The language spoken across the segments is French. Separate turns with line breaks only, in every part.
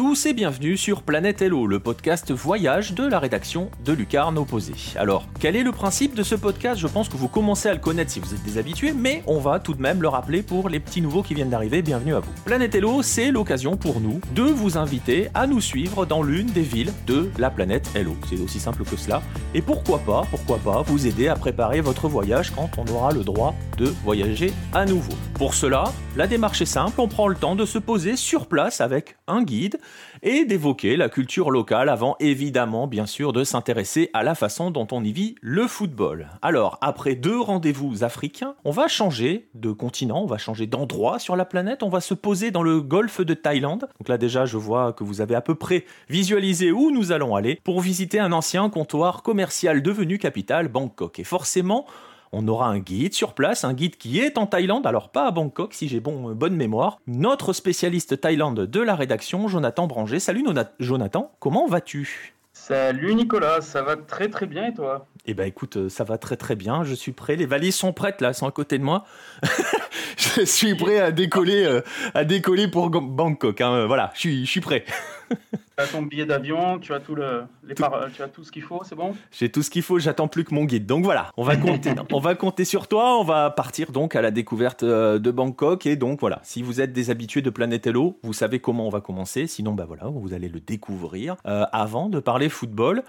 tous et bienvenue sur Planète Hello, le podcast voyage de la rédaction de Lucarne Opposé. Alors, quel est le principe de ce podcast? Je pense que vous commencez à le connaître si vous êtes des habitués, mais on va tout de même le rappeler pour les petits nouveaux qui viennent d'arriver. Bienvenue à vous. Planète Hello, c'est l'occasion pour nous de vous inviter à nous suivre dans l'une des villes de la planète Hello. C'est aussi simple que cela. Et pourquoi pas, pourquoi pas vous aider à préparer votre voyage quand on aura le droit de voyager à nouveau? Pour cela, la démarche est simple, on prend le temps de se poser sur place avec un guide et d'évoquer la culture locale avant évidemment bien sûr de s'intéresser à la façon dont on y vit le football. Alors après deux rendez-vous africains, on va changer de continent, on va changer d'endroit sur la planète, on va se poser dans le golfe de Thaïlande. Donc là déjà je vois que vous avez à peu près visualisé où nous allons aller pour visiter un ancien comptoir commercial devenu capitale Bangkok. Et forcément, on aura un guide sur place, un guide qui est en Thaïlande, alors pas à Bangkok si j'ai bon, bonne mémoire. Notre spécialiste Thaïlande de la rédaction, Jonathan Branger. Salut Jonathan, comment vas-tu?
Salut Nicolas, ça va très très bien et toi?
Eh ben écoute, euh, ça va très très bien, je suis prêt, les valises sont prêtes là, elles sont à côté de moi. je suis prêt à décoller, euh, à décoller pour Bangkok, hein. voilà, je suis, je suis prêt.
tu as ton billet d'avion, tu as tout le, les tu as tout ce qu'il faut, c'est bon?
J'ai tout ce qu'il faut, j'attends plus que mon guide. Donc voilà, on va compter, on va compter sur toi. On va partir donc à la découverte euh, de Bangkok et donc voilà, si vous êtes des habitués de Planète Hello, vous savez comment on va commencer. Sinon, bah voilà, vous allez le découvrir euh, avant de parler football.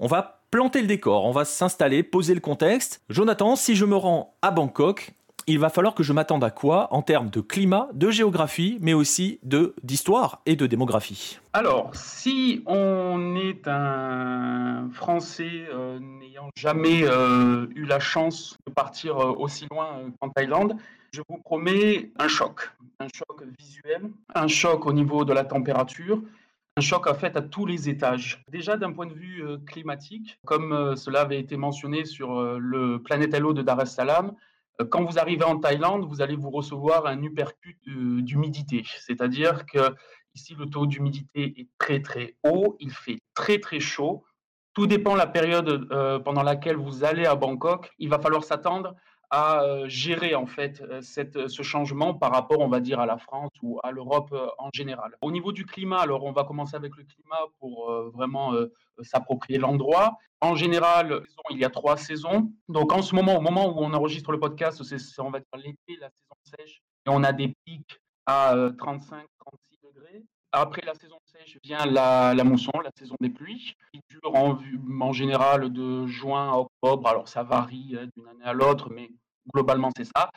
On va planter le décor, on va s'installer, poser le contexte. Jonathan, si je me rends à Bangkok, il va falloir que je m'attende à quoi en termes de climat, de géographie, mais aussi de d'histoire et de démographie?
Alors, si on est un Français euh, n'ayant jamais euh, eu la chance de partir euh, aussi loin qu'en Thaïlande, je vous promets un choc, un choc visuel, un choc au niveau de la température, un choc en fait à tous les étages. Déjà d'un point de vue climatique, comme cela avait été mentionné sur le Planète Hello de Dar es Salaam, euh, quand vous arrivez en Thaïlande, vous allez vous recevoir un uppercut d'humidité. C'est-à-dire que ici, le taux d'humidité est très très haut, il fait très très chaud. Tout dépend de la période euh, pendant laquelle vous allez à Bangkok. Il va falloir s'attendre à euh, gérer en fait euh, cette, ce changement par rapport, on va dire, à la France ou à l'Europe euh, en général. Au niveau du climat, alors on va commencer avec le climat pour vraiment s'approprier l'endroit. En général, il y a trois saisons. Donc en ce moment, au moment où on enregistre le podcast, c'est on va dire l'été, la saison sèche, et on a des pics à 35, 36 degrés. Après la saison vient la, la, mousson, la saison des pluies, qui dure en, en, général de juin à octobre. Alors ça varie d'une année à l'autre, mais Globalement, c'est ça.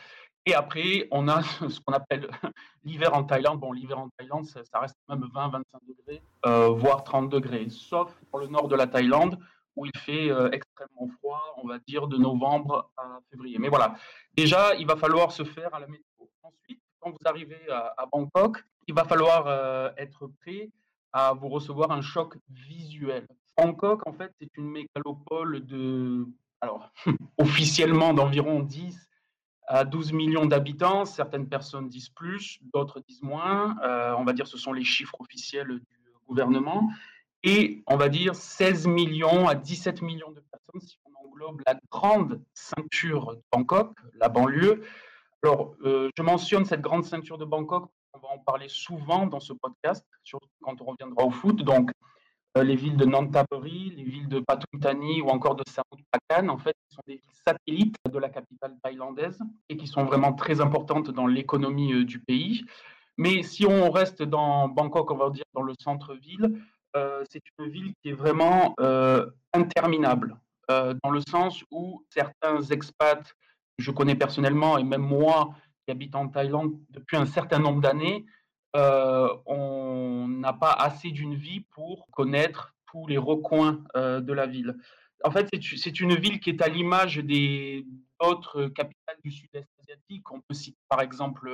Et après, on a ce qu'on appelle l'hiver en Thaïlande. Bon, l'hiver en Thaïlande, ça, reste même 20-25 degrés, euh, voire 30 degrés, sauf pour le nord de la Thaïlande, où il fait euh, extrêmement froid, on va dire de novembre à février. Mais voilà, déjà, il va falloir se faire à la météo. Ensuite, quand vous arrivez à, Bangkok, il va falloir euh, être prêt à vous recevoir un choc visuel. Bangkok, en fait, c'est une mégalopole de alors, officiellement d'environ 10 à 12 millions d'habitants. Certaines personnes disent plus, d'autres disent moins. Euh, on va dire ce sont les chiffres officiels du gouvernement. Et on va dire 16 millions à 17 millions de personnes si on englobe la grande ceinture de Bangkok, la banlieue. Alors, euh, je mentionne cette grande ceinture de Bangkok, on va en parler souvent dans ce podcast, surtout quand on reviendra au foot. Donc, euh, les villes de Nantaburi, les villes de Pathum ou encore de Samut Prakan, en fait, sont des villes satellites de la capitale thaïlandaise et qui sont vraiment très importantes dans l'économie euh, du pays. Mais si on reste dans Bangkok, on va dire dans le centre-ville, euh, c'est une ville qui est vraiment interminable, dans le sens où certains expats, je connais personnellement, et même moi qui habite en Thaïlande depuis un certain nombre d'années, euh, on n'a pas assez d'une vie pour connaître tous les recoins euh, de la ville. En fait, c'est une ville qui est à l'image des autres capitales du sud-est asiatique. On peut citer par exemple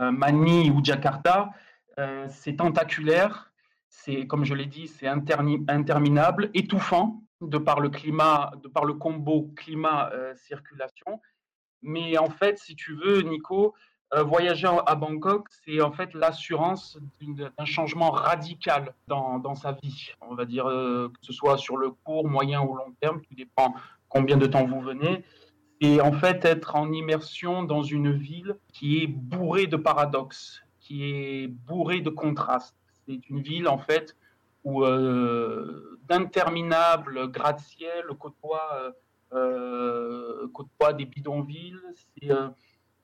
euh, Mani ou Jakarta. c'est tentaculaire, c'est comme je l'ai dit, c'est interminable, étouffant de par le climat, de par le combo climat-circulation. Mais en fait, si tu veux, Nico, euh, voyager à Bangkok, c'est en fait l'assurance d'un changement radical dans, sa vie. On va dire euh, que ce soit sur le court, moyen ou long terme, tout dépend combien de temps vous venez. Et en fait, être en immersion dans une ville qui est bourrée de paradoxes, qui est bourrée de contrastes. c'est une ville en fait où d'interminables gratte-ciel côtoient, côtoient des bidonvilles. C'est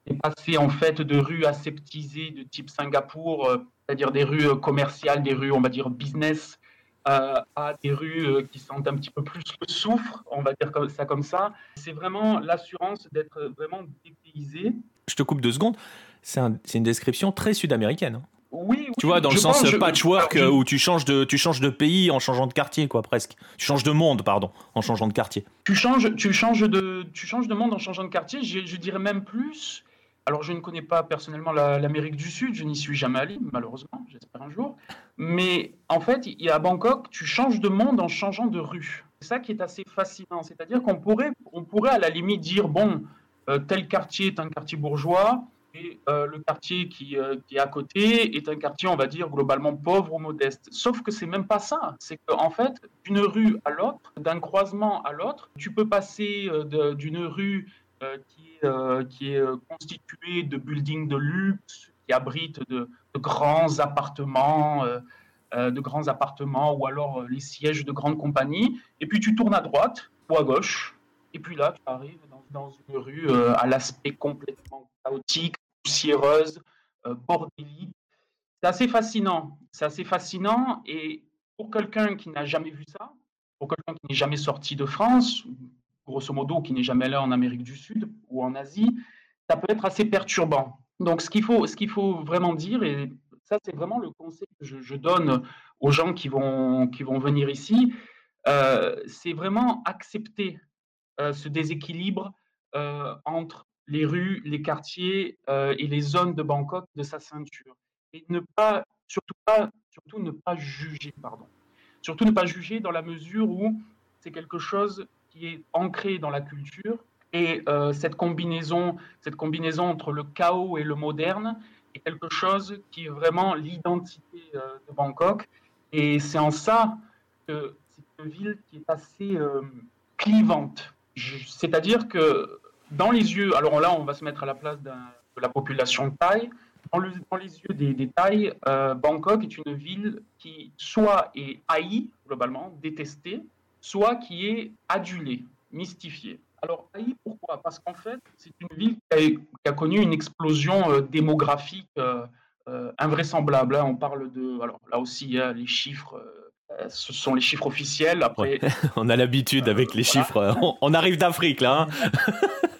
est passé en fait de rues aseptisées de type Singapour, euh, c'est-à-dire des rues euh, commerciales, des rues on va dire business, euh, à des rues qui sentent un petit peu plus le soufre, on va dire ça comme ça. C'est vraiment l'assurance d'être vraiment dépaysé.
Je te coupe deux secondes. C'est une description très sud-américaine. Hein.
Oui,
Tu vois, dans le sens patchwork où tu changes, de, tu changes de pays en changeant de quartier, quoi, presque. Tu changes de monde, pardon, en changeant de quartier.
Tu changes, tu changes, de, tu changes de monde en changeant de quartier. Je, je dirais même plus. Alors, je ne connais pas personnellement l'Amérique du Sud, je n'y suis jamais allé, malheureusement, j'espère un jour. Mais en fait, il à Bangkok, tu changes de monde en changeant de rue. C'est ça qui est assez fascinant. C'est-à-dire qu'on pourrait, on pourrait à la limite dire bon, euh, tel quartier est un quartier bourgeois et euh, le quartier qui, euh, qui, est à côté est un quartier, on va dire, globalement pauvre ou modeste. Sauf que c'est même pas ça. C'est qu'en fait, d'une rue à l'autre, d'un croisement à l'autre, tu peux passer d'une rue qui euh, est euh, constitué de buildings de luxe, qui abritent de, grands appartements, euh, de grands appartements ou alors les sièges de grandes compagnies. Et puis tu tournes à droite ou à gauche, et puis là tu arrives dans, une rue à l'aspect complètement chaotique, poussiéreuse, bordélique. C'est assez fascinant. C'est assez fascinant. Et pour quelqu'un qui n'a jamais vu ça, pour quelqu'un qui n'est jamais sorti de France, grosso modo, qui n'est jamais là en Amérique du Sud ou en Asie, ça peut être assez perturbant. Donc, ce qu'il faut, ce faut vraiment dire, et ça, c'est vraiment le conseil que je, donne aux gens qui vont, qui vont venir ici, euh, c'est vraiment accepter euh, ce déséquilibre euh, entre les rues, les quartiers et les zones de Bangkok de sa ceinture. Et ne pas, surtout, pas, surtout ne pas juger, pardon. Surtout ne pas juger dans la mesure où c'est quelque chose qui est ancré dans la culture. Et euh, cette, combinaison, cette combinaison entre le chaos et le moderne est quelque chose qui est vraiment l'identité euh, de Bangkok. Et c'est en ça que c'est une ville qui est assez euh, clivante. C'est-à-dire que dans les yeux, alors là on va se mettre à la place de la population thaï, dans, dans les yeux des, des Thaïs, Bangkok est une ville qui soit est haïe, globalement, détestée, soit qui est adulé, mystifié. Alors, Haï, pourquoi? Parce qu'en fait, c'est une ville qui a, connu une explosion euh, démographique euh, euh, invraisemblable. Hein. On parle de. Alors, là aussi, hein, les chiffres. ce sont les chiffres officiels. Après,
on a l'habitude avec les chiffres. On, arrive d'Afrique là. Hein.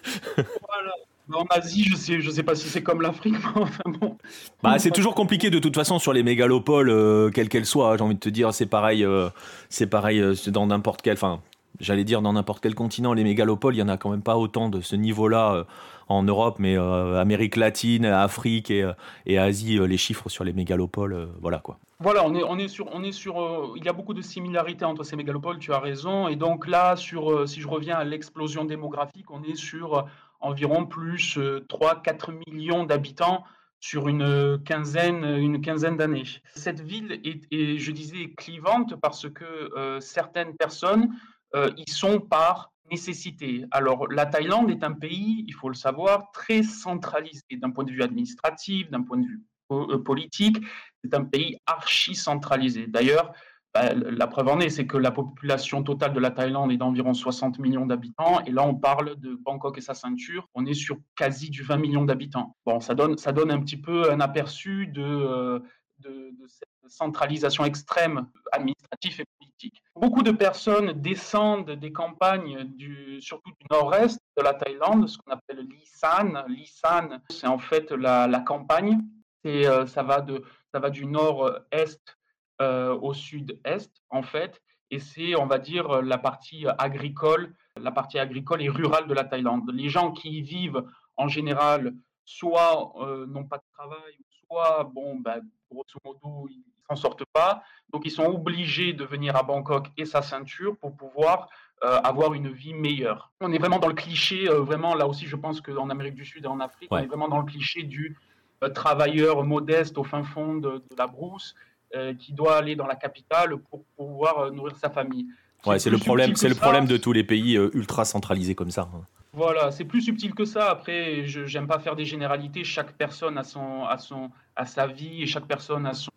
En Asie, je sais, je sais pas si c'est comme l'Afrique, enfin bon.
Bah, c'est toujours compliqué de toute façon sur les mégalopoles, euh, quelles qu'elles soient. J'ai envie de te dire, c'est pareil, euh, c'est pareil euh, dans n'importe quel, enfin, j'allais dire dans n'importe quel continent, les mégalopoles, il y en a quand même pas autant de ce niveau-là en Europe, mais Amérique latine, Afrique et, et Asie, les chiffres sur les mégalopoles, voilà quoi.
Voilà, on est, on est sur, on est sur, il y a beaucoup de similarités entre ces mégalopoles, tu as raison. Et donc là, sur, si je reviens à l'explosion démographique, on est sur environ plus 3-4 euh, millions d'habitants sur une quinzaine, une quinzaine d'années. Cette ville est, je disais, clivante parce que euh, certaines personnes euh, y sont par nécessité. Alors, la Thaïlande est un pays, il faut le savoir, très centralisé d'un point de vue administratif, d'un point de vue politique. C'est un pays archi centralisé. D'ailleurs, bah, la preuve en est, c'est que la population totale de la Thaïlande est d'environ 60 millions d'habitants. Et là, on parle de Bangkok et sa ceinture. On est sur quasi du 20 millions d'habitants. Bon, ça donne, ça donne un petit peu un aperçu de, euh, cette centralisation extrême administrative et politique. Beaucoup de personnes descendent des campagnes, surtout du nord-est de la Thaïlande, ce qu'on appelle l'Isan. L'Isan, c'est en fait la, campagne. Et, euh, ça, va de, ça va du nord-est au sud-est, en fait, et c'est, on va dire, la partie agricole, la partie agricole et rurale de la Thaïlande. Les gens qui y vivent, en général, soit euh, n'ont pas de travail, soit, bon, bah, grosso modo, ils s'en sortent pas. Donc, ils sont obligés de venir à Bangkok et sa ceinture pour pouvoir euh, avoir une vie meilleure. On est vraiment dans le cliché, vraiment, là aussi, je pense qu'en Amérique du Sud et en Afrique, on est vraiment dans le cliché du travailleur modeste au fin fond de la brousse euh, qui doit aller dans la capitale pour pouvoir euh, nourrir sa famille.
Ouais, c'est le problème, c'est le problème de tous les pays euh, ultra centralisés comme ça. Hein.
Voilà, c'est plus subtil que ça. Après, je n'aime pas faire des généralités. Chaque personne a son, a son, a sa vie et chaque personne a son,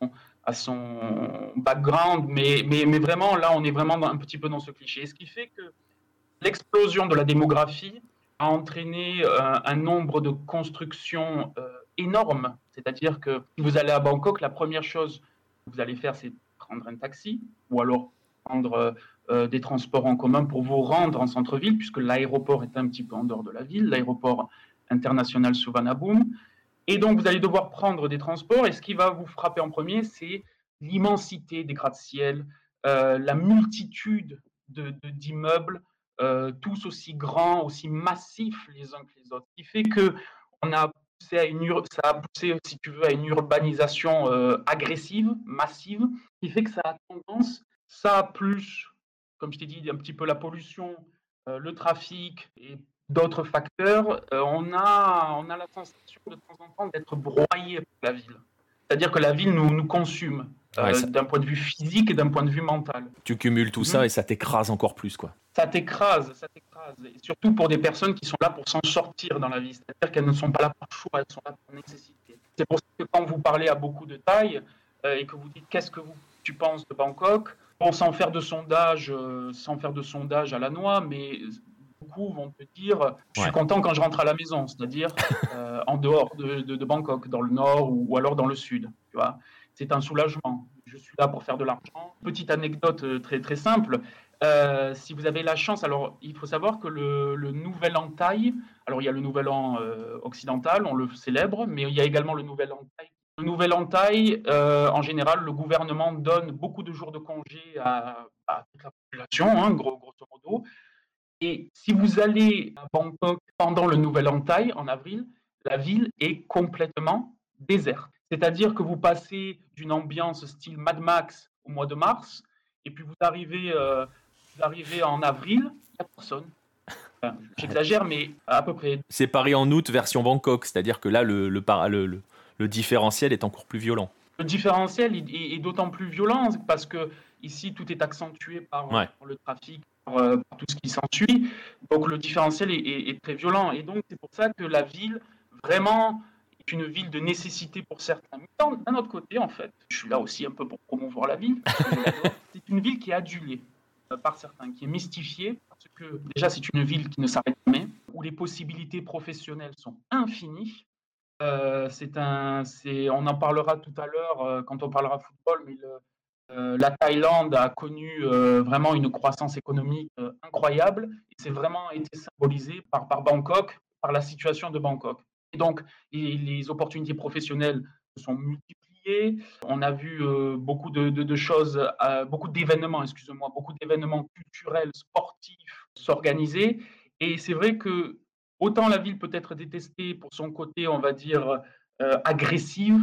à son background, mais, mais, mais, vraiment, là, on est vraiment un petit peu dans ce cliché. ce qui fait que l'explosion de la démographie a entraîné euh, un nombre de constructions euh, énormes. C'est-à-dire que si vous allez à Bangkok, la première chose vous allez faire, c'est prendre un taxi ou alors prendre euh, des transports en commun pour vous rendre en centre-ville, puisque l'aéroport est un petit peu en dehors de la ville, l'aéroport international Suvarnabhumi. Et donc, vous allez devoir prendre des transports. Et ce qui va vous frapper en premier, c'est l'immensité des gratte-ciel, euh, la multitude d'immeubles, euh, tous aussi grands, aussi massifs les uns que les autres. Qui fait que on a poussé à une, ça a poussé, si tu veux, à une urbanisation euh, agressive, massive, qui fait que ça a tendance, ça plus, comme je t'ai dit, un petit peu la pollution, le trafic et d'autres facteurs, euh, on, a, on a la sensation de temps en temps d'être broyé par la ville. C'est-à-dire que la ville nous, nous consume euh, d'un point de vue physique et d'un point de vue mental.
Tu cumules tout ça mhm. et ça t'écrase encore plus, quoi.
Ça t'écrase, ça t'écrase. Et surtout pour des personnes qui sont là pour s'en sortir dans la vie. C'est-à-dire qu'elles ne sont pas là par choix, elles sont là par nécessité. C'est pour ça que quand vous parlez à beaucoup de taille euh, et que vous dites qu'est-ce que vous, tu penses de Bangkok, bon, sans faire de sondage, sans faire de sondage à la noix, mais beaucoup vont te dire je suis content quand je rentre à la maison, c'est-à-dire euh, en dehors de, Bangkok, dans le nord ou, alors dans le sud. Tu vois, c'est un soulagement. Je suis là pour faire de l'argent. Petite anecdote euh, très simple. Euh, si vous avez la chance, alors il faut savoir que le, nouvel an thaï, alors il y a le nouvel an occidental, on le célèbre, mais il y a également le nouvel an thaï. Le nouvel an en général, le gouvernement donne beaucoup de jours de congé à, toute la population, hein, gros, grosso modo. Et si vous allez à Bangkok pendant le Nouvel An Thaï, en avril, la ville est complètement déserte. C'est-à-dire que vous passez d'une ambiance style Mad Max au mois de mars, et puis vous arrivez, euh, vous arrivez en avril, il n'y a personne. J'exagère, mais à peu près.
C'est Paris en août version Bangkok, c'est-à-dire que là, le, le, le, le, différentiel est encore plus violent.
Le différentiel est, d'autant plus violent parce que ici, tout est accentué par le trafic, euh, tout ce qui s'ensuit. Donc le différentiel est, très violent. Et donc c'est pour ça que la ville, vraiment, une ville de nécessité pour certains. Mais d'un autre côté, en fait, je suis là aussi un peu pour promouvoir la ville. c'est une ville qui est adulée euh, par certains, qui est mystifiée, parce que déjà c'est une ville qui ne s'arrête jamais, où les possibilités professionnelles sont infinies. Euh, c'est un, c'est, on en parlera tout à l'heure quand on parlera football, mais le, euh, la Thaïlande a connu euh, vraiment une croissance économique euh, incroyable et c'est vraiment été symbolisé par, par Bangkok, par la situation de Bangkok. Et donc, les opportunités professionnelles se sont multipliées. On a vu beaucoup de, choses, beaucoup d'événements, excusez-moi, beaucoup d'événements culturels, sportifs s'organiser. Et c'est vrai que autant la ville peut être détestée pour son côté, on va dire, agressive,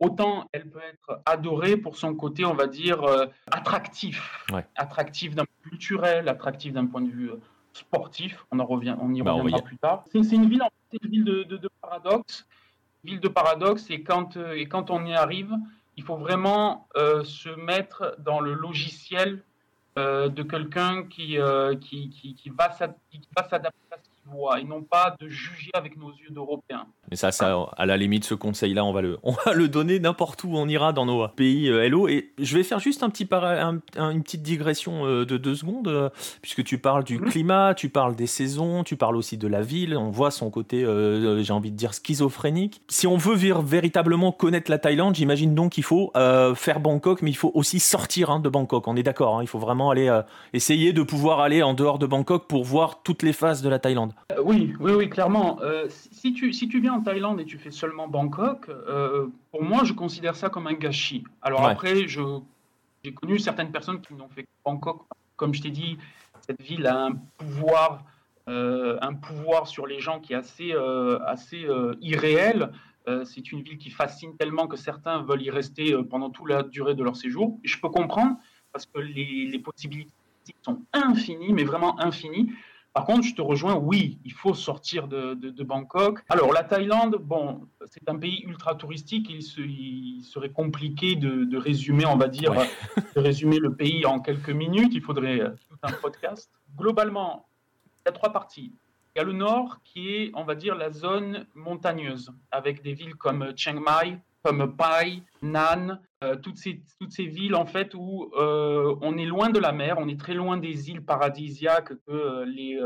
autant elle peut être adorée pour son côté, on va dire, euh, attractif. Attractif d'un point de vue culturel, attractif d'un point de vue euh, sportif. On, en revient, on y bah, reviendra plus tard. C'est une ville, une de, de, paradoxe. Ville de paradoxe, et quand, euh, et quand on y arrive, il faut vraiment se mettre dans le logiciel de quelqu'un qui, qui, qui, qui, va s'adapter à ce qu'il voit, et non pas de juger avec nos yeux d'Européens.
Mais ça, ça, à la limite, ce conseil-là, on va le, on va le donner n'importe où on ira dans nos pays euh, Hello. Et je vais faire juste un petit une petite digression euh, de deux secondes, euh, puisque tu parles du climat, tu parles des saisons, tu parles aussi de la ville. On voit son côté, j'ai envie de dire, schizophrénique. Si on veut véritablement connaître la Thaïlande, j'imagine donc qu'il faut faire Bangkok, mais il faut aussi sortir hein, de Bangkok. On est d'accord. Hein. il faut vraiment aller essayer de pouvoir aller en dehors de Bangkok pour voir toutes les phases de la Thaïlande.
oui, oui, oui, clairement. si tu si tu viens Thaïlande et tu fais seulement Bangkok, euh, pour moi, je considère ça comme un gâchis. Alors après, j'ai connu certaines personnes qui n'ont fait que Bangkok. Comme je t'ai dit, cette ville a un pouvoir, euh, un pouvoir sur les gens qui est assez, euh, assez irréel. c'est une ville qui fascine tellement que certains veulent y rester pendant toute la durée de leur séjour. je peux comprendre parce que les, les possibilités sont infinies, mais vraiment infinies. Par contre, je te rejoins, oui, il faut sortir de, Bangkok. Alors, la Thaïlande, bon, c'est un pays ultra touristique. Il, serait compliqué de, résumer, on va dire, de résumer le pays en quelques minutes. Il faudrait euh, tout un podcast. Globalement, il y a trois parties. Il y a le nord qui est, on va dire, la zone montagneuse, avec des villes comme Chiang Mai, comme Pai, Nan, euh, toutes, ces, toutes ces villes en fait où euh, on est loin de la mer, on est très loin des îles paradisiaques que euh, les,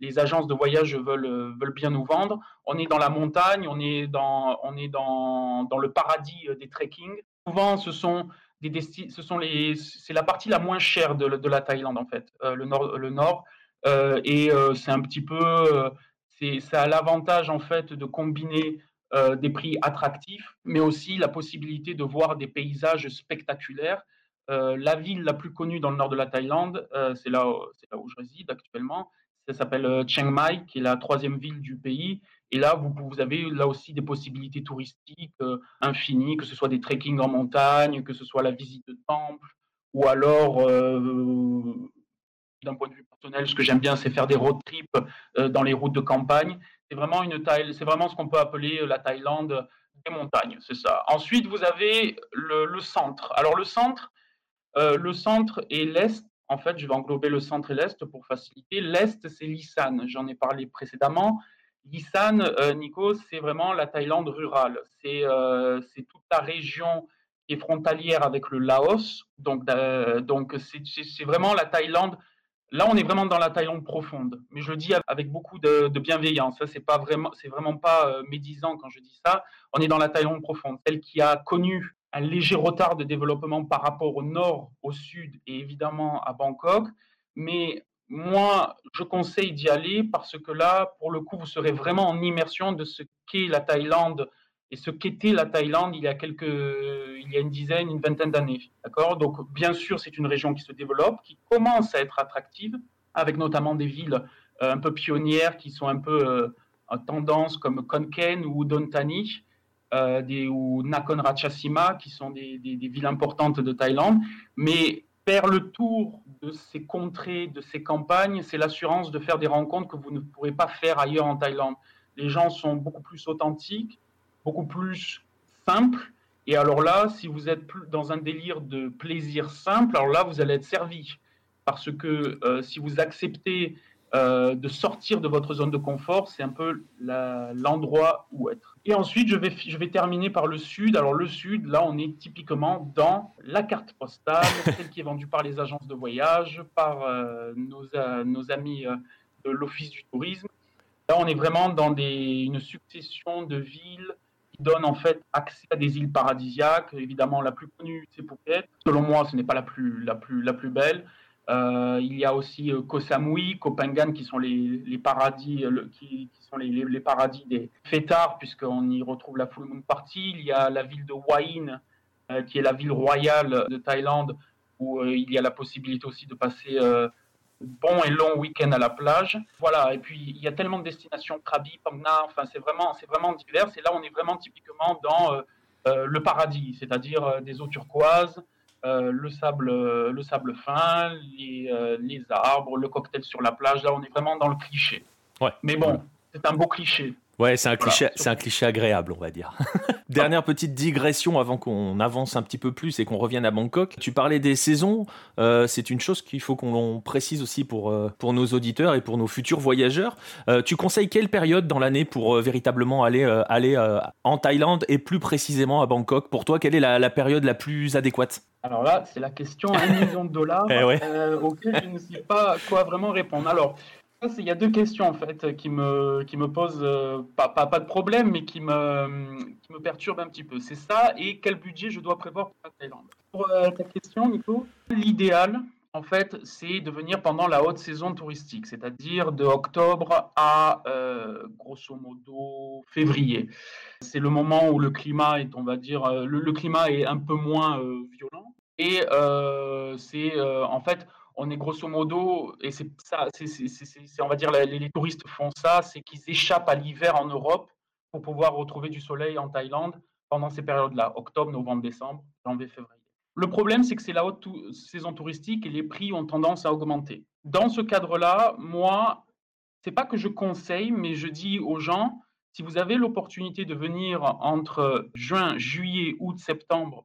les agences de voyage veulent, veulent bien nous vendre. On est dans la montagne, on est dans, on est dans, dans le paradis des trekking. Souvent, ce sont des ce sont les, c'est la partie la moins chère de, de la Thaïlande en fait, le nord, le nord. et c'est un petit peu, c'est, ça a l'avantage en fait de combiner euh, des prix attractifs, mais aussi la possibilité de voir des paysages spectaculaires. Euh, la ville la plus connue dans le nord de la Thaïlande, euh, c'est là, là, où je réside actuellement, ça s'appelle Chiang Mai, qui est la troisième ville du pays. Et là, vous, vous avez là aussi des possibilités touristiques infinies, que ce soit des trekking en montagne, que ce soit la visite de temples, ou alors d'un point de vue personnel, ce que j'aime bien, c'est faire des road trips dans les routes de campagne. C'est vraiment une c'est vraiment ce qu'on peut appeler euh, la Thaïlande des montagnes, c'est ça. Ensuite, vous avez le, centre. Alors le centre, euh, le centre et l'est. En fait, je vais englober le centre et l'est pour faciliter. L'est, c'est l'Isan. J'en ai parlé précédemment. L'Isan, euh, Nico, c'est vraiment la Thaïlande rurale. C'est toute la région qui est frontalière avec le Laos. Donc, donc c'est vraiment la Thaïlande Là, on est vraiment dans la Thaïlande profonde, mais je le dis avec beaucoup de, bienveillance. C'est pas vraiment, c'est vraiment pas euh, médisant quand je dis ça. On est dans la Thaïlande profonde, celle qui a connu un léger retard de développement par rapport au nord, au sud et évidemment à Bangkok. Mais moi, je conseille d'y aller parce que là, pour le coup, vous serez vraiment en immersion de ce qu'est la Thaïlande et ce qu'était la Thaïlande il y a quelques, il y a une dizaine, une vingtaine d'années. D'accord? Donc, bien sûr, c'est une région qui se développe, qui commence à être attractive, avec notamment des villes euh, un peu pionnières qui sont un peu euh, en tendance comme Konken ou Dontani, euh, des, ou Nakhon Ratchasima, qui sont des, des, villes importantes de Thaïlande. Mais faire le tour de ces contrées, de ces campagnes, c'est l'assurance de faire des rencontres que vous ne pourrez pas faire ailleurs en Thaïlande. Les gens sont beaucoup plus authentiques, beaucoup plus simple. Et alors là, si vous êtes dans un délire de plaisir simple, alors là, vous allez être servi. Parce que euh, si vous acceptez euh, de sortir de votre zone de confort, c'est un peu l'endroit où être. Et ensuite, je vais, je vais terminer par le sud. Alors le sud, là, on est typiquement dans la carte postale, celle qui est vendue par les agences de voyage, par euh, nos, nos, amis de l'Office du tourisme. Là, on est vraiment dans des, une succession de villes donne en fait accès à des îles paradisiaques. Évidemment, la plus connue, c'est Phuket. Selon moi, ce n'est pas la plus, la plus, la plus belle. Euh, il y a aussi euh, Koh Samui, Koh Phangan, qui sont les, les paradis, euh, qui, sont les, les, paradis des fêtards, puisqu'on y retrouve la Full Moon Party. Il y a la ville de Hua Hin, qui est la ville royale de Thaïlande, où il y a la possibilité aussi de passer bon et long week-end à la plage. Voilà, et puis il y a tellement de destinations, Krabi, Pangna, enfin c'est vraiment, c'est vraiment divers. Et là, on est vraiment typiquement dans euh, euh, le paradis, c'est-à-dire euh, des eaux turquoises, le, sable, le sable fin, les, les, arbres, le cocktail sur la plage. Là, on est vraiment dans le cliché.
Ouais.
Mais bon, c'est un beau cliché.
Ouais, c'est un, cliché, c'est un cliché agréable, on va dire. Dernière petite digression avant qu'on avance un petit peu plus et qu'on revienne à Bangkok. Tu parlais des saisons. Euh, c'est une chose qu'il faut qu'on précise aussi pour, euh, pour nos auditeurs et pour nos futurs voyageurs. Euh, tu conseilles quelle période dans l'année pour véritablement aller, aller en Thaïlande et plus précisément à Bangkok? Pour toi, quelle est la, la période la plus adéquate?
Alors là, c'est la question à un million de dollars eh auquel je ne sais pas quoi vraiment répondre. Alors, il y a deux questions en fait qui me, me posent euh, pas, de problème, mais qui me, perturbent un petit peu. C'est ça et quel budget je dois prévoir pour la Thaïlande? Pour euh, ta question, Nico, l'idéal, en fait, c'est de venir pendant la haute saison touristique, c'est-à-dire de octobre à euh, grosso modo février. C'est le moment où le climat est, on va dire, le climat est un peu moins violent. Et c'est en fait on est grosso modo, et c'est ça, c'est, on va dire, les, touristes font ça, c'est qu'ils échappent à l'hiver en Europe pour pouvoir retrouver du soleil en Thaïlande pendant ces périodes-là, octobre, novembre, décembre, janvier, février. Le problème, c'est que c'est la haute saison touristique et les prix ont tendance à augmenter. Dans ce cadre-là, moi, c'est pas que je conseille, mais je dis aux gens, si vous avez l'opportunité de venir entre juin, juillet, août, septembre,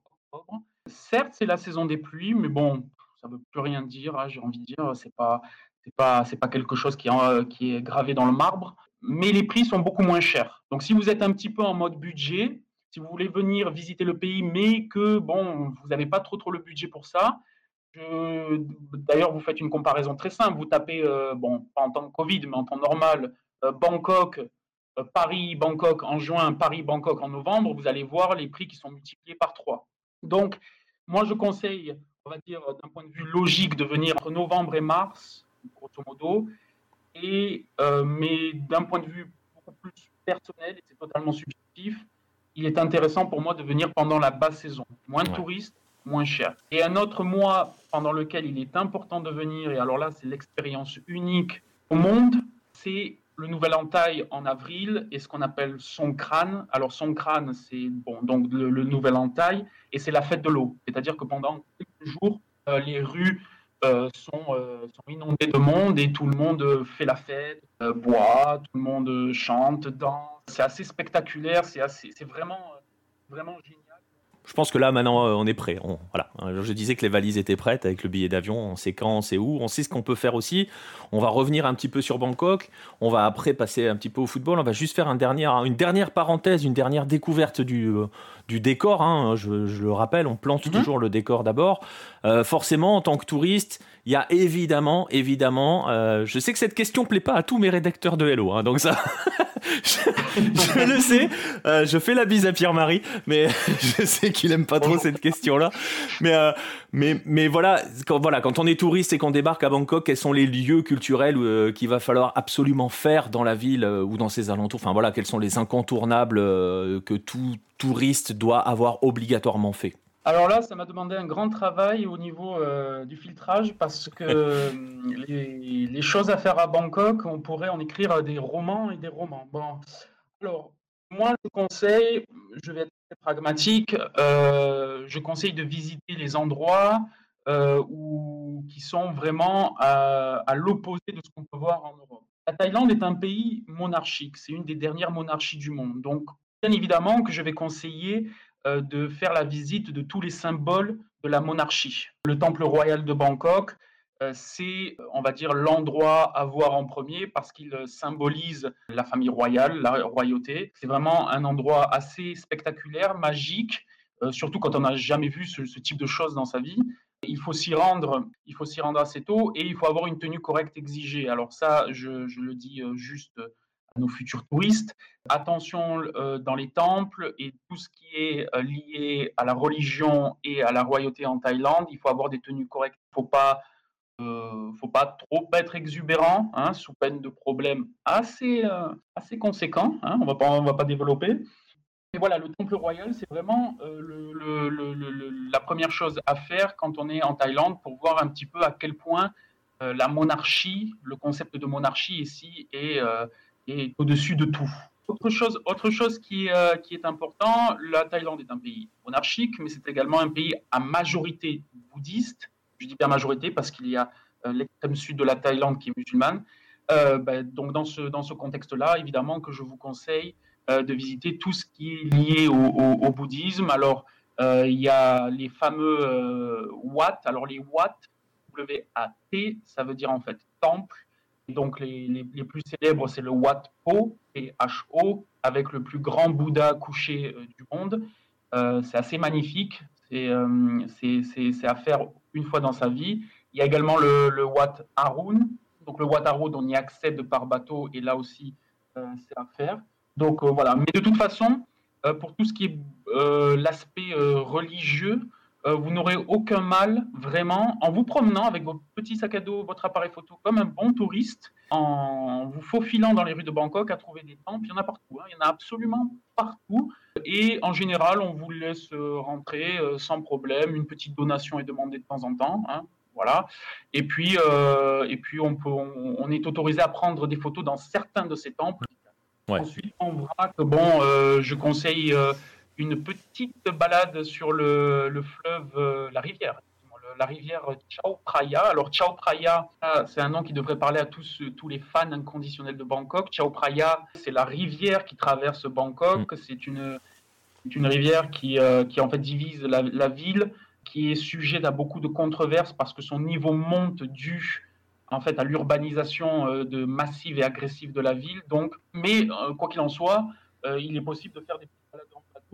certes, c'est la saison des pluies, mais bon, ça veut plus rien dire. Hein, j'ai envie de dire, c'est pas c'est pas c'est pas quelque chose qui est, gravé dans le marbre. Mais les prix sont beaucoup moins chers. Donc si vous êtes un petit peu en mode budget, si vous voulez venir visiter le pays, mais que bon, vous n'avez pas trop trop le budget pour ça, D'ailleurs, vous faites une comparaison très simple. Vous tapez, euh, bon, pas en temps de Covid, mais en temps normal, euh, Bangkok, euh, Paris, Bangkok en juin, Paris, Bangkok en novembre, vous allez voir les prix qui sont multipliés par 3. Donc, moi, je conseille, on va dire, d'un point de vue logique, de venir entre novembre et mars, grosso modo. Et, mais d'un point de vue beaucoup plus personnel, et c'est totalement subjectif, il est intéressant pour moi de venir pendant la basse saison. Moins de touristes, moins cher. Et un autre mois pendant lequel il est important de venir, et alors là, c'est l'expérience unique au monde, c'est le Nouvel An en avril et ce qu'on appelle son crâne. Alors son crâne, c'est bon, donc le, Nouvel An et c'est la fête de l'eau. C'est-à-dire que pendant quelques jours, euh, les rues euh, sont, euh, sont, inondées de monde et tout le monde fait la fête, boit, tout le monde chante, danse. C'est assez spectaculaire, c'est c'est vraiment, vraiment génial
je pense que là, maintenant, euh, on est prêt. voilà. Je disais que les valises étaient prêtes avec le billet d'avion. On sait quand, on sait où. On sait ce qu'on peut faire aussi. On va revenir un petit peu sur Bangkok. On va après passer un petit peu au football. On va juste faire une dernière parenthèse, une dernière découverte du, euh, du décor. Hein. Je, le rappelle, on plante mhm. toujours le décor d'abord. Euh, forcément, en tant que touriste, il y a évidemment, évidemment, euh, je sais que cette question plaît pas à tous mes rédacteurs de Hello, hein, donc ça, je, le sais. Euh, je fais la bise à Pierre-Marie, mais je sais qu'il aime pas trop cette question-là. Mais, mais, mais voilà, quand, voilà, quand on est touriste et qu'on débarque à Bangkok, quels sont les lieux culturels qu'il va falloir absolument faire dans la ville ou dans ses alentours? Enfin voilà, quels sont les incontournables que tout touriste doit avoir obligatoirement fait
alors là, ça m'a demandé un grand travail au niveau euh, du filtrage parce que euh, les, choses à faire à Bangkok, on pourrait en écrire des romans et des romans. Bon, alors moi, je conseille, je vais être très pragmatique, euh, je conseille de visiter les endroits où, qui sont vraiment à, à l'opposé de ce qu'on peut voir en Europe. La Thaïlande est un pays monarchique, c'est une des dernières monarchies du monde. Donc, bien évidemment que je vais conseiller euh, de faire la visite de tous les symboles de la monarchie. Le temple royal de Bangkok, euh, c'est, on va dire, l'endroit à voir en premier parce qu'il symbolise la famille royale, la royauté. C'est vraiment un endroit assez spectaculaire, magique, euh, surtout quand on n'a jamais vu ce, type de choses dans sa vie. Il faut s'y rendre, il faut s'y rendre assez tôt et il faut avoir une tenue correcte exigée. Alors ça, je, le dis juste nos futurs touristes. Attention euh, dans les temples et tout ce qui est euh, lié à la religion et à la royauté en Thaïlande, il faut avoir des tenues correctes. Il ne faut pas, euh, faut pas trop être exubérant, hein, sous peine de problèmes assez, assez conséquents. Hein, on ne va pas développer. Et voilà, le temple royal, c'est vraiment la première chose à faire quand on est en Thaïlande pour voir un petit peu à quel point la monarchie, le concept de monarchie ici est, est au-dessus de tout. Autre chose, autre chose qui, euh, qui est important, la Thaïlande est un pays monarchique, mais c'est également un pays à majorité bouddhiste. Je dis bien majorité parce qu'il y a euh, l'extrême sud de la Thaïlande qui est musulmane. Euh, ben, donc dans ce, dans ce contexte-là, évidemment que je vous conseille de visiter tout ce qui est lié au, au, bouddhisme. Alors, il y a les fameux Wat. Alors les Wat, W-A-T, ça veut dire en fait temple donc les, les, plus célèbres, c'est le Wat Po, P-H-O, avec le plus grand Bouddha couché euh, du monde. Euh, c'est assez magnifique, euh, c'est à faire une fois dans sa vie. Il y a également le, Wat Arun. Donc le Wat Arun, on y accède par bateau et là aussi, c'est à faire. Donc voilà. Mais de toute façon, pour tout ce qui est l'aspect religieux, euh, vous n'aurez aucun mal vraiment en vous promenant avec vos petits sacs à dos, votre appareil photo comme un bon touriste, en vous faufilant dans les rues de Bangkok à trouver des temples. Il y en a partout, hein. il y en a absolument partout. Et en général, on vous laisse euh, rentrer euh, sans problème. Une petite donation est demandée de temps en temps. Hein. voilà. Et puis, et puis on, peut, on, est autorisé à prendre des photos dans certains de ces temples. Ensuite, on verra que bon, je conseille une petite balade sur le, fleuve, euh, la rivière, la rivière Chao Phraya. Alors Chao Phraya, c'est un nom qui devrait parler à tous, tous les fans inconditionnels de Bangkok. Chao Phraya, c'est la rivière qui traverse Bangkok. Mm. C'est une, une rivière qui, euh, qui en fait divise la, ville, qui est sujette à beaucoup de controverses parce que son niveau monte dû en fait à l'urbanisation euh, de massive et agressive de la ville. Donc, mais quoi qu'il en soit, il est possible de faire des balades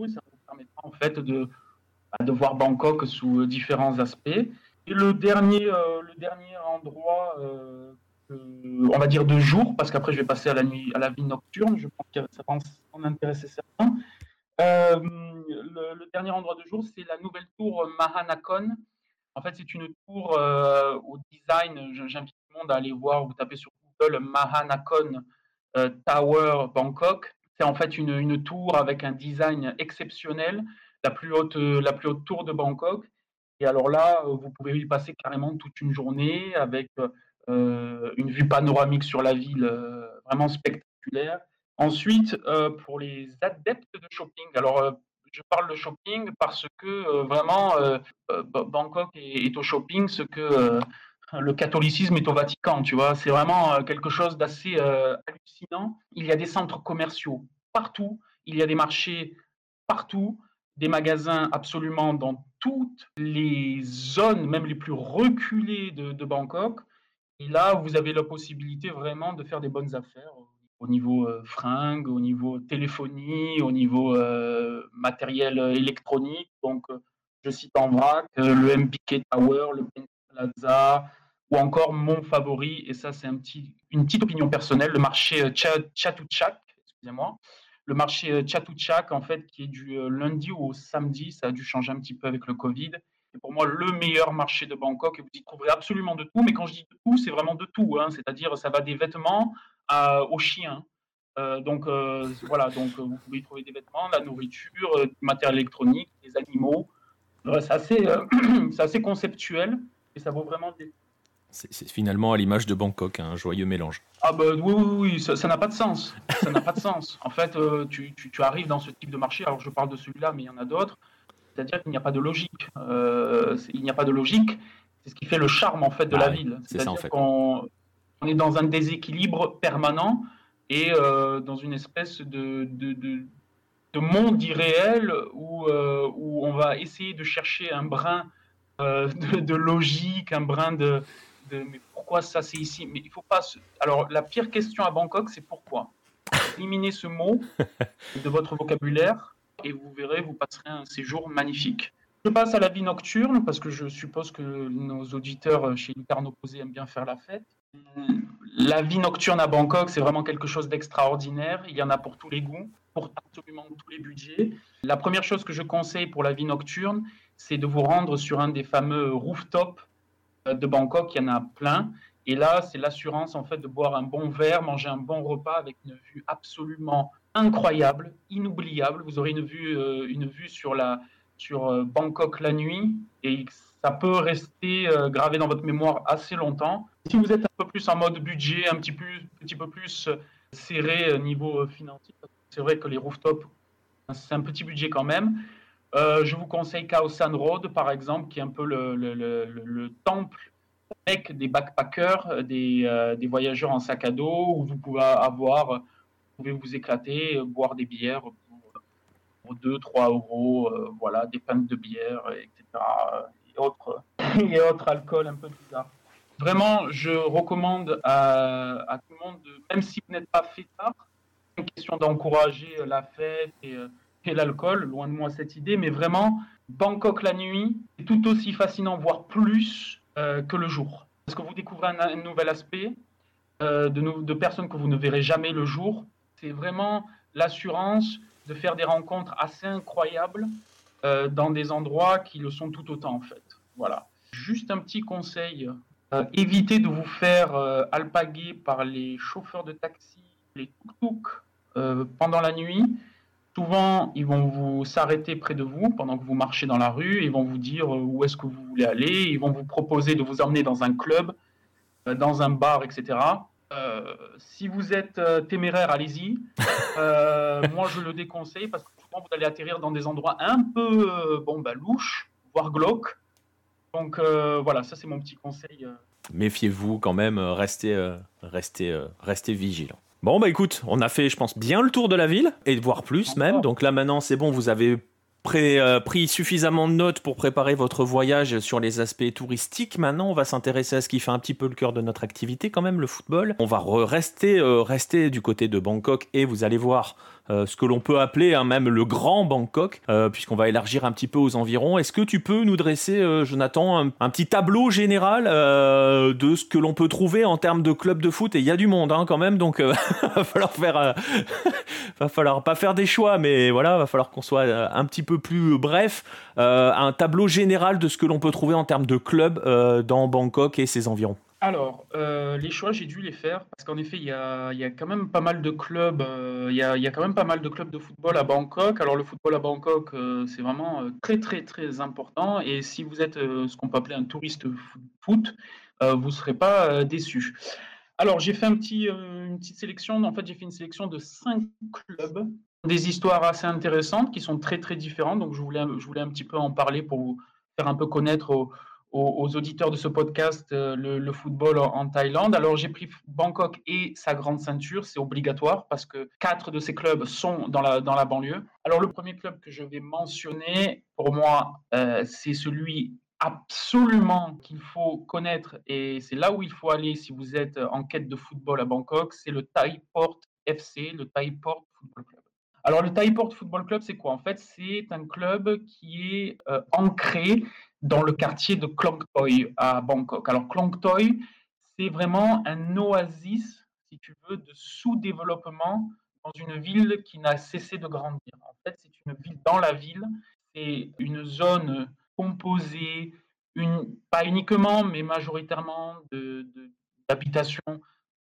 et ça vous permettra en fait de, bah, de voir Bangkok sous différents aspects. Et le dernier, le dernier endroit on va dire de jour, parce qu'après je vais passer à la nuit, à la vie nocturne. Je pense que ça va en intéresser certains. Euh, le, dernier endroit de jour, c'est la nouvelle tour Mahanakon. En fait, c'est une tour euh, au design. J'invite tout le monde à aller voir. Vous tapez sur Google Mahanakon euh, Tower Bangkok. C'est en fait une, tour avec un design exceptionnel, la plus haute, haute tour de Bangkok. Et alors là, vous pouvez y passer carrément toute une journée avec euh, une vue panoramique sur la ville euh, vraiment spectaculaire. Ensuite, euh, pour les adeptes de shopping, alors je parle de shopping parce que vraiment Bangkok est, au shopping ce que le catholicisme est au Vatican, tu vois. C'est vraiment quelque chose d'assez hallucinant. Il y a des centres commerciaux partout, il y a des marchés partout, des magasins absolument dans toutes les zones, même les plus reculées de Bangkok. Et là, vous avez la possibilité vraiment de faire des bonnes affaires au niveau euh, fringues, au niveau téléphonie, au niveau euh, matériel euh, électronique. Donc, je cite en vrac le MBK Tower, le Ou encore mon favori, et ça c'est un petit, une petite opinion personnelle, le marché Chatuchak, excusez-moi, le marché Chatuchak en fait qui est du lundi au samedi, ça a dû changer un petit peu avec le Covid, c'est pour moi le meilleur marché de Bangkok et vous y trouverez absolument de tout. Mais quand je dis de tout, c'est vraiment de tout. Hein. C'est-à-dire, ça va des vêtements aux chiens. Euh, donc euh, voilà, donc euh, vous pouvez y trouver des vêtements, la nourriture, du matériel électronique, des animaux. c'est assez, assez, conceptuel et ça vaut vraiment des.
C'est finalement à l'image de Bangkok, un joyeux mélange.
Ah bah oui, oui, oui, ça n'a pas de sens. Ça n'a pas de sens. En fait, tu, tu, tu, arrives dans ce type de marché, alors je parle de celui-là, mais il y en a d'autres. C'est-à-dire qu'il n'y a pas de logique. Euh, il n'y a pas de logique. C'est ce qui fait le charme en fait de la ah ville. C'est-à-dire qu'on on est dans un déséquilibre permanent et euh, dans une espèce de, de, de, monde irréel où, euh, où on va essayer de chercher un brin de, logique, un brin de, mais pourquoi ça c'est ici? Mais il faut pas. Alors la pire question à Bangkok, c'est pourquoi? Éliminez ce mot de votre vocabulaire et vous verrez, vous passerez un séjour magnifique. Je passe à la vie nocturne parce que je suppose que nos auditeurs chez Lucarno Posé aiment bien faire la fête. La vie nocturne à Bangkok, c'est vraiment quelque chose d'extraordinaire. Il y en a pour tous les goûts, pour absolument tous les budgets. La première chose que je conseille pour la vie nocturne, c'est de vous rendre sur un des fameux rooftops euh, de Bangkok. Il y en a plein. Et là, c'est l'assurance en fait de boire un bon verre, manger un bon repas avec une vue absolument incroyable, inoubliable. Vous aurez une vue, euh, une vue sur, la, sur euh, Bangkok la nuit et ça peut rester gravé dans votre mémoire assez longtemps. Si vous êtes un peu plus en mode budget, un petit, petit peu plus serré niveau financier, c'est vrai que les rooftops, c'est un petit budget quand même. Je vous conseille Khao San Road, par exemple, qui est un peu le, le, le, le temple des backpackers, des, des, voyageurs en sac à dos, où vous pouvez vous éclater, boire des bières pour, 2, 3 euros, euh, voilà, des pintes de bière, etc. Et autres, et alcools un peu bizarres. Vraiment, je recommande à, tout le monde, même si vous n'êtes pas fêtard, une question d'encourager la fête et, et l'alcool, loin de moi cette idée, mais vraiment, Bangkok la nuit est tout aussi fascinant, voire plus euh, que le jour. Parce que vous découvrez un, nouvel aspect euh, de, personnes que vous ne verrez jamais le jour, c'est vraiment l'assurance de faire des rencontres assez incroyables euh, dans des endroits qui le sont tout autant en fait. Voilà. Juste un petit conseil évitez de vous faire alpaguer par les chauffeurs de taxi, les tuk-tuk pendant la nuit. Souvent, ils vont vous s'arrêter près de vous pendant que vous marchez dans la rue. Ils vont vous dire où est-ce que vous voulez aller. Ils vont vous proposer de vous emmener dans un club, dans un bar, etc. Euh, si vous êtes euh, téméraire, allez-y. Euh, moi, je le déconseille parce que souvent, vous allez atterrir dans des endroits un peu bon, bah, louches, voire glauques. Donc voilà, ça c'est mon petit conseil.
Méfiez-vous quand même, restez, restez, restez vigilant. Bon bah écoute, on a fait je pense bien le tour de la ville et de voir plus même. Donc là maintenant c'est bon, vous avez pris suffisamment de notes pour préparer votre voyage sur les aspects touristiques. Maintenant, on va s'intéresser à ce qui fait un petit peu le cœur de notre activité, quand même, le football. On va rester, rester du côté de Bangkok et vous allez voir euh, ce que l'on peut appeler hein, même le grand Bangkok, euh, puisqu'on va élargir un petit peu aux environs. Est-ce que tu peux nous dresser, euh, Jonathan, un, petit tableau général de ce que l'on peut trouver en termes de club de foot? Et il y a du monde hein, quand même, donc va falloir va falloir pas faire des choix, mais voilà, va falloir qu'on soit un petit peu plus bref. un tableau général de ce que l'on peut trouver en termes de club dans Bangkok et ses environs.
Alors, euh, les choix, j'ai dû les faire parce qu'en effet, il y a, quand même pas mal de clubs. Euh, y a, quand même pas mal de clubs de football à Bangkok. Alors, le football à Bangkok, euh, c'est vraiment très, très, très important. Et si vous êtes ce qu'on peut appeler un touriste foot, vous ne serez pas déçu. Alors, j'ai fait une petite sélection. En fait, j'ai fait une sélection de cinq clubs, des histoires assez intéressantes qui sont très, très différentes. Donc, je voulais, je voulais un petit peu en parler pour vous faire un peu connaître aux, auditeurs de ce podcast euh, le, football en, Thaïlande. Alors j'ai pris Bangkok et sa grande ceinture, c'est obligatoire parce que quatre de ces clubs sont dans la, dans la banlieue. Alors le premier club que je vais mentionner, pour moi, euh, c'est celui absolument qu'il faut connaître et c'est là où il faut aller si vous êtes en quête de football à Bangkok, c'est le Thai Port FC, le Thai Port Football Club. Alors le Thai Port Football Club, c'est quoi? En fait, c'est un club qui est euh, ancré dans le quartier de Klong Toi à Bangkok. Alors Klong Toi, c'est vraiment un oasis, si tu veux, de sous-développement dans une ville qui n'a cessé de grandir. En fait, c'est une ville dans la ville, c'est une zone composée, une, pas uniquement, mais majoritairement d'habitations de,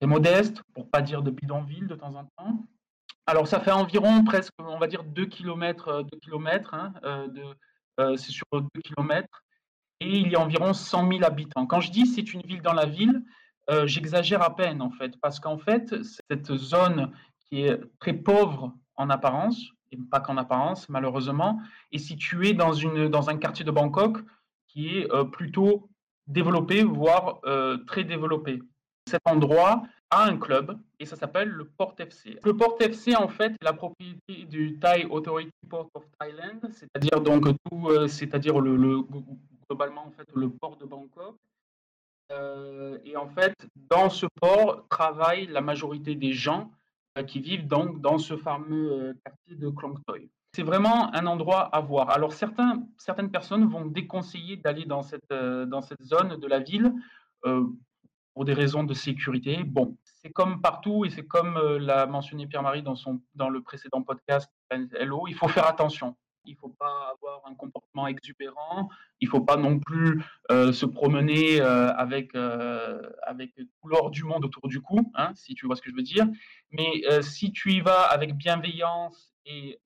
très modestes, pour pas dire de bidonville de temps en temps. Alors, ça fait environ presque, on va dire, 2 km, 2 km hein, euh, de, euh, c'est sur 2 km, et il y a environ 100 000 habitants. Quand je dis c'est une ville dans la ville, euh, j'exagère à peine en fait, parce qu'en fait, cette zone qui est très pauvre en apparence, et pas qu'en apparence malheureusement, est située dans, une, dans un quartier de Bangkok qui est euh, plutôt développé, voire très développé. Cet endroit a un club et ça s'appelle le Port FC. Le Port FC, en fait, est la propriété du Thai Authority Port of Thailand, c'est-à-dire donc tout, euh, c'est-à-dire le, globalement en fait le port de Bangkok. Euh, et en fait, dans ce port travaillent la majorité des gens euh, qui vivent donc dans ce fameux quartier de Klong Toi. C'est vraiment un endroit à voir. Alors certaines personnes vont déconseiller d'aller dans cette, dans cette zone de la ville pour des raisons de sécurité. Bon, c'est comme partout et c'est comme euh, l'a mentionné Pierre-Marie dans, dans le précédent podcast Hello, il faut faire attention. Il ne faut pas avoir un comportement exubérant. Il ne faut pas non plus euh, se promener euh, avec, avec tout l'or du monde autour du cou, hein, si tu vois ce que je veux dire. Mais si tu y vas avec bienveillance et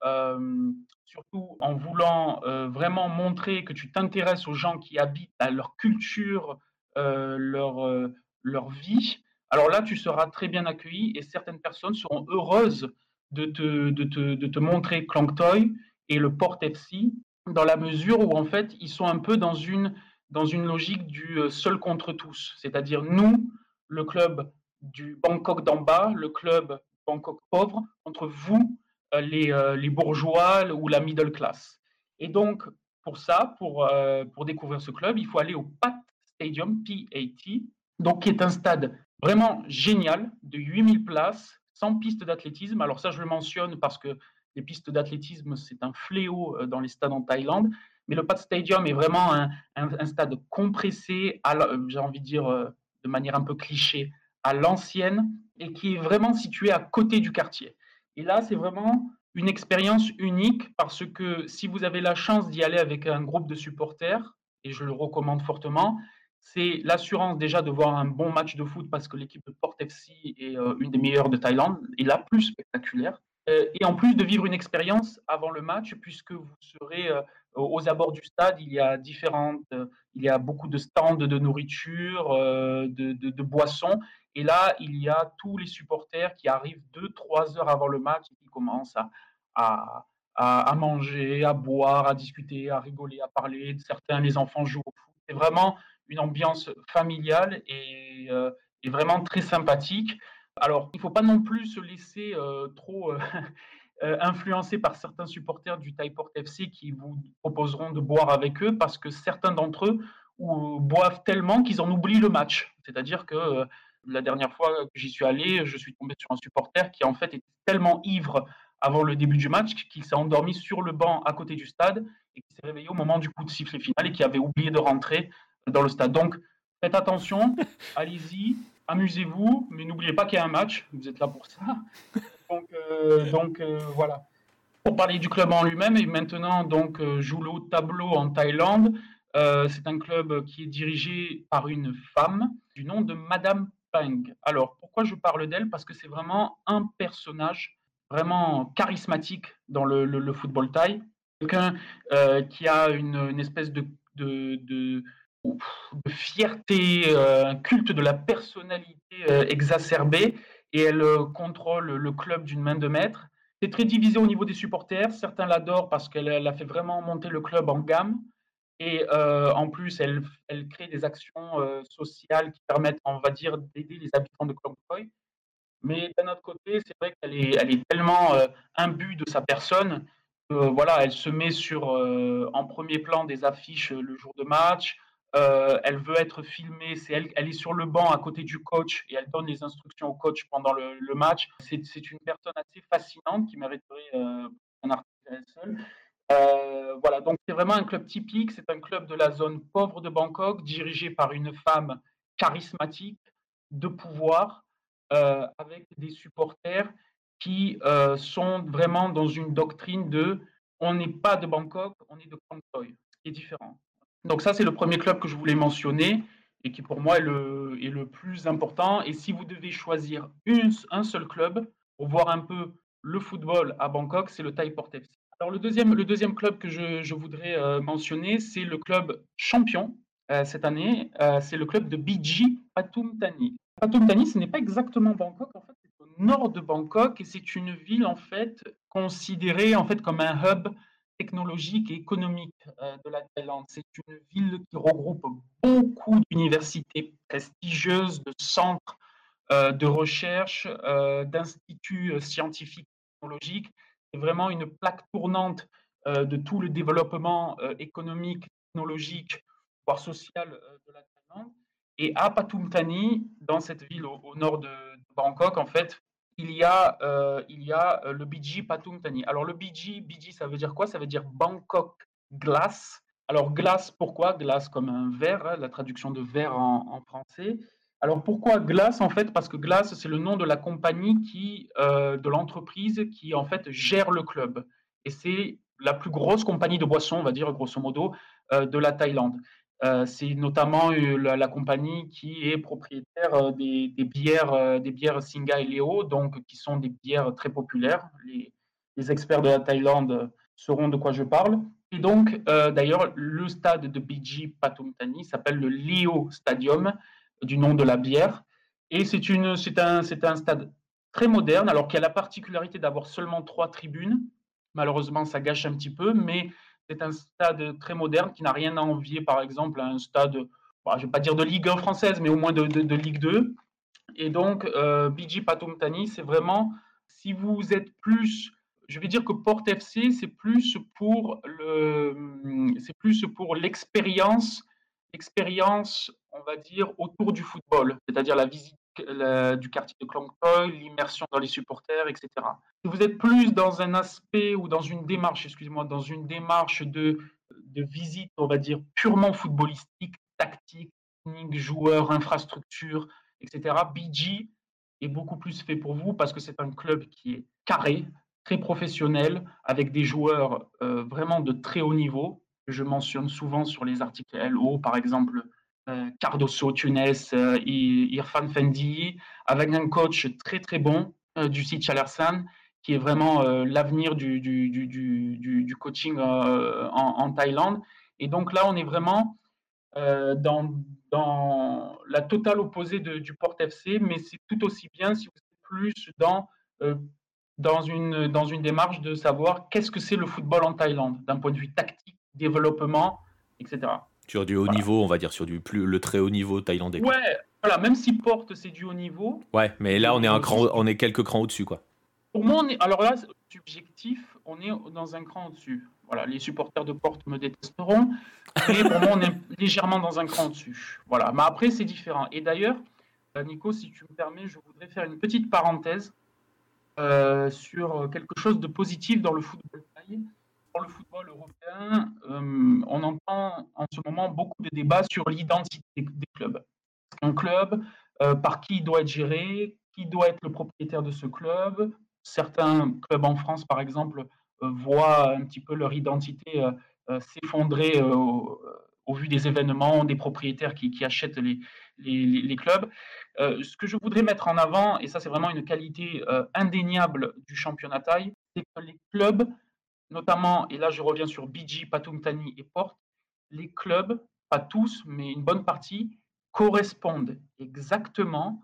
surtout en voulant vraiment montrer que tu t'intéresses aux gens qui habitent, à leur culture, leur, leur vie, alors là, tu seras très bien accueilli et certaines personnes seront heureuses de te, de te, de te montrer Clanktoy et le Port FC dans la mesure où en fait ils sont un peu dans une, dans une logique du euh, seul contre tous, c'est-à-dire nous, le club du Bangkok d'en bas, le club Bangkok pauvre, contre vous, euh, les, euh, les bourgeois ou la middle class. Et donc pour ça, pour, pour découvrir ce club, il faut aller au PAT Stadium, PAT, donc qui est un stade vraiment génial de 8000 places, sans piste d'athlétisme. Alors ça, je le mentionne parce que les pistes d'athlétisme, c'est un fléau euh, dans les stades en Thaïlande. Mais le Pad Stadium est vraiment un, stade compressé, j'ai envie de dire euh, de manière un peu cliché, à l'ancienne, et qui est vraiment situé à côté du quartier. Et là, c'est vraiment une expérience unique parce que si vous avez la chance d'y aller avec un groupe de supporters, et je le recommande fortement, c'est l'assurance déjà de voir un bon match de foot parce que l'équipe de Port FC est euh, une des meilleures de Thaïlande et la plus spectaculaire. Euh, et en plus de vivre une expérience avant le match, puisque vous serez euh, aux abords du stade, il y a différentes, il y a beaucoup de stands de nourriture, de, boissons, et là il y a tous les supporters qui arrivent deux, trois heures avant le match et qui commencent à, à, à manger, à boire, à discuter, à rigoler, à parler. Certains, les enfants jouent au foot. C'est vraiment une ambiance familiale euh, et, vraiment très sympathique. Alors, il ne faut pas non plus se laisser euh, trop, influencés par certains supporters du Taiport FC qui vous proposeront de boire avec eux parce que certains d'entre eux boivent tellement qu'ils en oublient le match. C'est-à-dire que la dernière fois que j'y suis allé, je suis tombé sur un supporter qui en fait était tellement ivre avant le début du match qu'il s'est endormi sur le banc à côté du stade et qui s'est réveillé au moment du coup de sifflet final et qui avait oublié de rentrer dans le stade. Donc faites attention, allez-y, amusez-vous, mais n'oubliez pas qu'il y a un match, vous êtes là pour ça. Donc, euh, donc euh, voilà. Pour parler du club en lui-même, et maintenant donc euh, haut tableau en Thaïlande. c'est un club qui est dirigé par une femme du nom de Madame Pang. Alors pourquoi je parle d'elle? Parce que c'est vraiment un personnage vraiment charismatique dans le, football thaï. Quelqu'un qui a une, espèce de, de de fierté, euh, un culte de la personnalité euh, exacerbée, et elle euh, contrôle le club d'une main de maître. C'est très divisé au niveau des supporters. Certains l'adorent parce qu'elle a fait vraiment monter le club en gamme. Et en plus, elle, crée des actions sociales qui permettent, on va dire, d'aider les habitants de Klong Mais d'un autre côté, c'est vrai qu'elle est, elle est tellement imbue de sa personne. voilà, elle se met sur, en premier plan des affiches le jour de match. Euh, elle veut être filmée, c'est elle, elle est sur le banc à côté du coach et elle donne les instructions au coach pendant le, match. C'est une personne assez fascinante qui mériterait euh, un article seul. Euh, voilà, donc c'est vraiment un club typique. C'est un club de la zone pauvre de Bangkok, dirigé par une femme charismatique, de pouvoir, avec des supporters qui sont vraiment dans une doctrine de on n'est pas de Bangkok, on est de Kangtoy, ce qui est différent. Donc ça, c'est le premier club que je voulais mentionner et qui pour moi est le, est le plus important. Et si vous devez choisir une, un seul club pour voir un peu le football à Bangkok, c'est le Thai Port FC. Alors le deuxième, le deuxième club que je, je voudrais euh, mentionner, c'est le club champion euh, cette année. Euh, c'est le club de BG. Pathum Thani, ce n'est pas exactement Bangkok, en fait, c'est au nord de Bangkok et c'est une ville en fait considérée en fait comme un hub technologique et économique euh, de la Thaïlande. C'est une ville qui regroupe beaucoup d'universités prestigieuses, de centres euh, de recherche, euh, d'instituts scientifiques et technologiques. C'est vraiment une plaque tournante de tout le développement économique, technologique, voire social de la Thaïlande. Et à Pathum Thani, dans cette ville au, nord de, Bangkok, en fait, il y a, euh, il y a euh, le BG Patung Tani. Alors le BG, BG ça veut dire quoi? Ça veut dire Bangkok Glass. Alors glace, pourquoi? Glace comme un verre, hein, la traduction de verre en, français. Alors pourquoi Glace en fait? Parce que Glace c'est le nom de la compagnie qui, euh, de l'entreprise qui en fait gère le club. Et c'est la plus grosse compagnie de boissons, on va dire grosso modo, de la Thaïlande. Euh, c'est notamment euh, la, compagnie qui est propriétaire euh, des, bières, des bières Singa et Leo, donc qui sont des bières très populaires. Les, experts de la Thaïlande sauront de quoi je parle. Et donc, d'ailleurs, le stade de Biji Pathumthani s'appelle le Leo Stadium, du nom de la bière. Et c'est un, un stade très moderne, alors qu'il a la particularité d'avoir seulement trois tribunes. Malheureusement, ça gâche un petit peu, mais c'est un stade très moderne qui n'a rien à envier, par exemple, à un stade, je ne vais pas dire de Ligue 1 française, mais au moins de, Ligue 2. Et donc, euh, Biji Patumtani, c'est vraiment, si vous êtes plus, je vais dire que Port FC, c'est plus pour le, c'est plus pour l'expérience, l'expérience, on va dire, autour du football, c'est-à-dire la visite du quartier de Klongtoy, l'immersion dans les supporters, etc. Si vous êtes plus dans un aspect ou dans une démarche, excusez-moi, dans une démarche de, de visite, on va dire, purement footballistique, tactique, technique, joueur, infrastructure, etc., BG est beaucoup plus fait pour vous parce que c'est un club qui est carré, très professionnel, avec des joueurs euh, vraiment de très haut niveau. Je mentionne souvent sur les articles LO, par exemple, Cardoso Tunes, euh, Irfan Fendi, avec un coach très très bon euh, du site Chalersan, qui est vraiment l'avenir du, du, du, du, coaching en, Thaïlande. Et donc là, on est vraiment dans, dans la totale opposée du Port FC, mais c'est tout aussi bien si vous êtes plus dans, dans, une, dans une démarche de savoir qu'est-ce que c'est le football en Thaïlande, d'un point de vue tactique, développement, etc.
Sur du haut niveau, on va dire, sur du plus, le très haut niveau thaïlandais.
Ouais, voilà, même si Porte, c'est du haut niveau.
Ouais, mais là, on est, un cran, on est quelques crans au-dessus, quoi.
Pour moi, on est, alors là, subjectif, on est dans un cran au-dessus. Voilà, les supporters de Porte me détesteront, mais pour moi, on est légèrement dans un cran au-dessus. Voilà, mais après, c'est différent. Et d'ailleurs, euh, Nico, si tu me permets, je voudrais faire une petite parenthèse euh, sur quelque chose de positif dans le football Le football européen, euh, on entend en ce moment beaucoup de débats sur l'identité des clubs. Un club, par qui il doit être géré, qui doit être le propriétaire de ce club. Certains clubs en France, par exemple, voient un petit peu leur identité s'effondrer au, vu des événements, des propriétaires qui, achètent les, les, clubs. Euh, ce que je voudrais mettre en avant, et ça c'est vraiment une qualité euh, indéniable du championnat taille, c'est que les clubs, notamment, et là je reviens sur BG, Patumtani et Porte, les clubs, pas tous, mais une bonne partie, correspondent exactement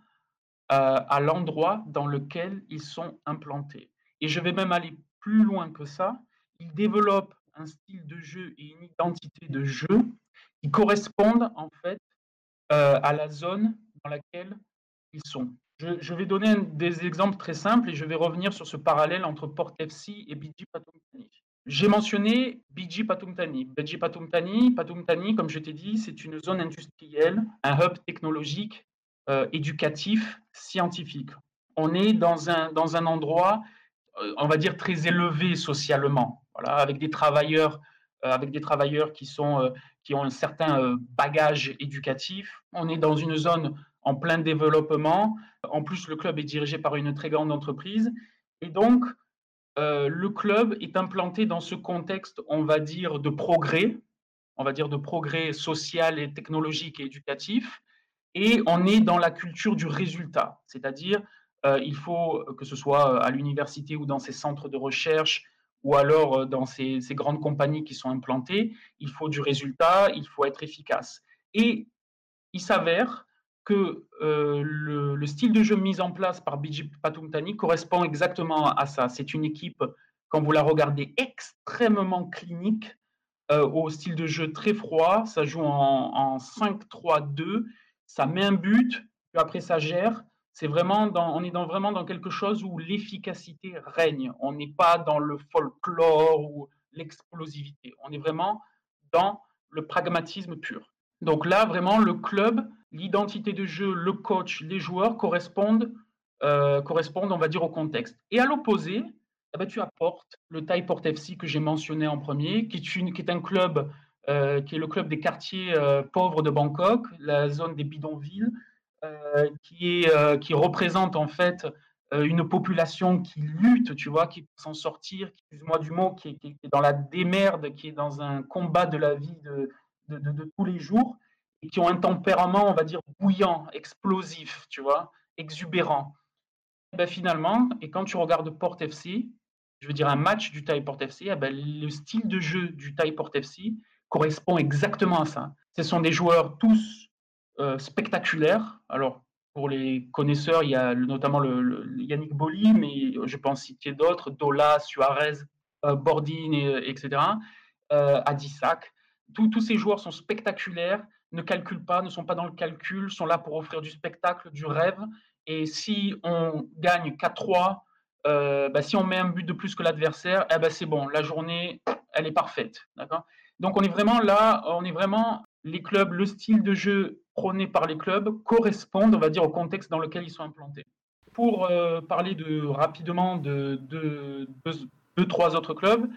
euh, à l'endroit dans lequel ils sont implantés. Et je vais même aller plus loin que ça. Ils développent un style de jeu et une identité de jeu qui correspondent en fait à la zone dans laquelle ils sont. Je, vais donner des exemples très simples et je vais revenir sur ce parallèle entre Port FC et Bidji Patumtani. J'ai mentionné Bidji Patumtani. Bidji Patumtani, Patumtani, comme je t'ai dit, c'est une zone industrielle, un hub technologique, euh, éducatif, scientifique. On est dans un, dans un endroit, euh, on va dire, très élevé socialement, voilà, avec des travailleurs euh, avec des travailleurs qui, sont, qui ont un certain euh, bagage éducatif. On est dans une zone en plein développement. En plus, le club est dirigé par une très grande entreprise. Et donc, le club est implanté dans ce contexte, on va dire, de progrès, on va dire de progrès social et technologique et éducatif. Et on est dans la culture du résultat, c'est-à-dire il faut que ce soit à l'université ou dans ces centres de recherche, ou alors euh, dans ces, grandes compagnies qui sont implantées, il faut du résultat, il faut être efficace. Et il s'avère que euh, le, style de jeu mis en place par Biji Patumtani correspond exactement à ça. C'est une équipe, quand vous la regardez, extrêmement clinique, euh, au style de jeu très froid. Ça joue en 5-3-2, ça met un but, puis après ça gère c'est vraiment dans, on est dans, vraiment dans quelque chose où l'efficacité règne. On n'est pas dans le folklore ou l'explosivité. On est vraiment dans le pragmatisme pur. Donc là, vraiment, le club, l'identité de jeu, le coach, les joueurs correspondent, euh, correspondent on va dire, au contexte. Et à l'opposé, eh ben, tu apportes le Thai Port FC que j'ai mentionné en premier, qui est, une, qui est un club, euh, qui est le club des quartiers euh, pauvres de Bangkok, la zone des bidonvilles, qui, est, euh, qui représente en fait euh, une population qui lutte, tu vois, qui peut s'en sortir, excuse-moi du mot, qui est, dans la démerde, qui est dans un combat de la vie de, de, tous les jours, et qui ont un tempérament, on va dire, bouillant, explosif, tu vois, exubérant. Et ben finalement, et quand tu regardes Port FC, je veux dire un match du Thai Port FC, eh ben le style de jeu du Thai Port FC correspond exactement à ça. Ce sont des joueurs tous euh, spectaculaire. Alors, pour les connaisseurs, il y a notamment le, Yannick Boli, mais je pense citer d'autres, Dola, Suarez, euh, Bordin, etc., euh, Adissac. Tous ces joueurs sont spectaculaires, ne calculent pas, ne sont pas dans le calcul, sont là pour offrir du spectacle, du rêve. Et si on gagne 4-3, bah, si on met un but de plus que l'adversaire, eh ben c'est bon, la journée, elle est parfaite. Donc on est vraiment là, on est vraiment les clubs, le style de jeu prônés par les clubs correspondent, on va dire, au contexte dans lequel ils sont implantés. Pour euh, parler de, rapidement de, deux, trois autres clubs,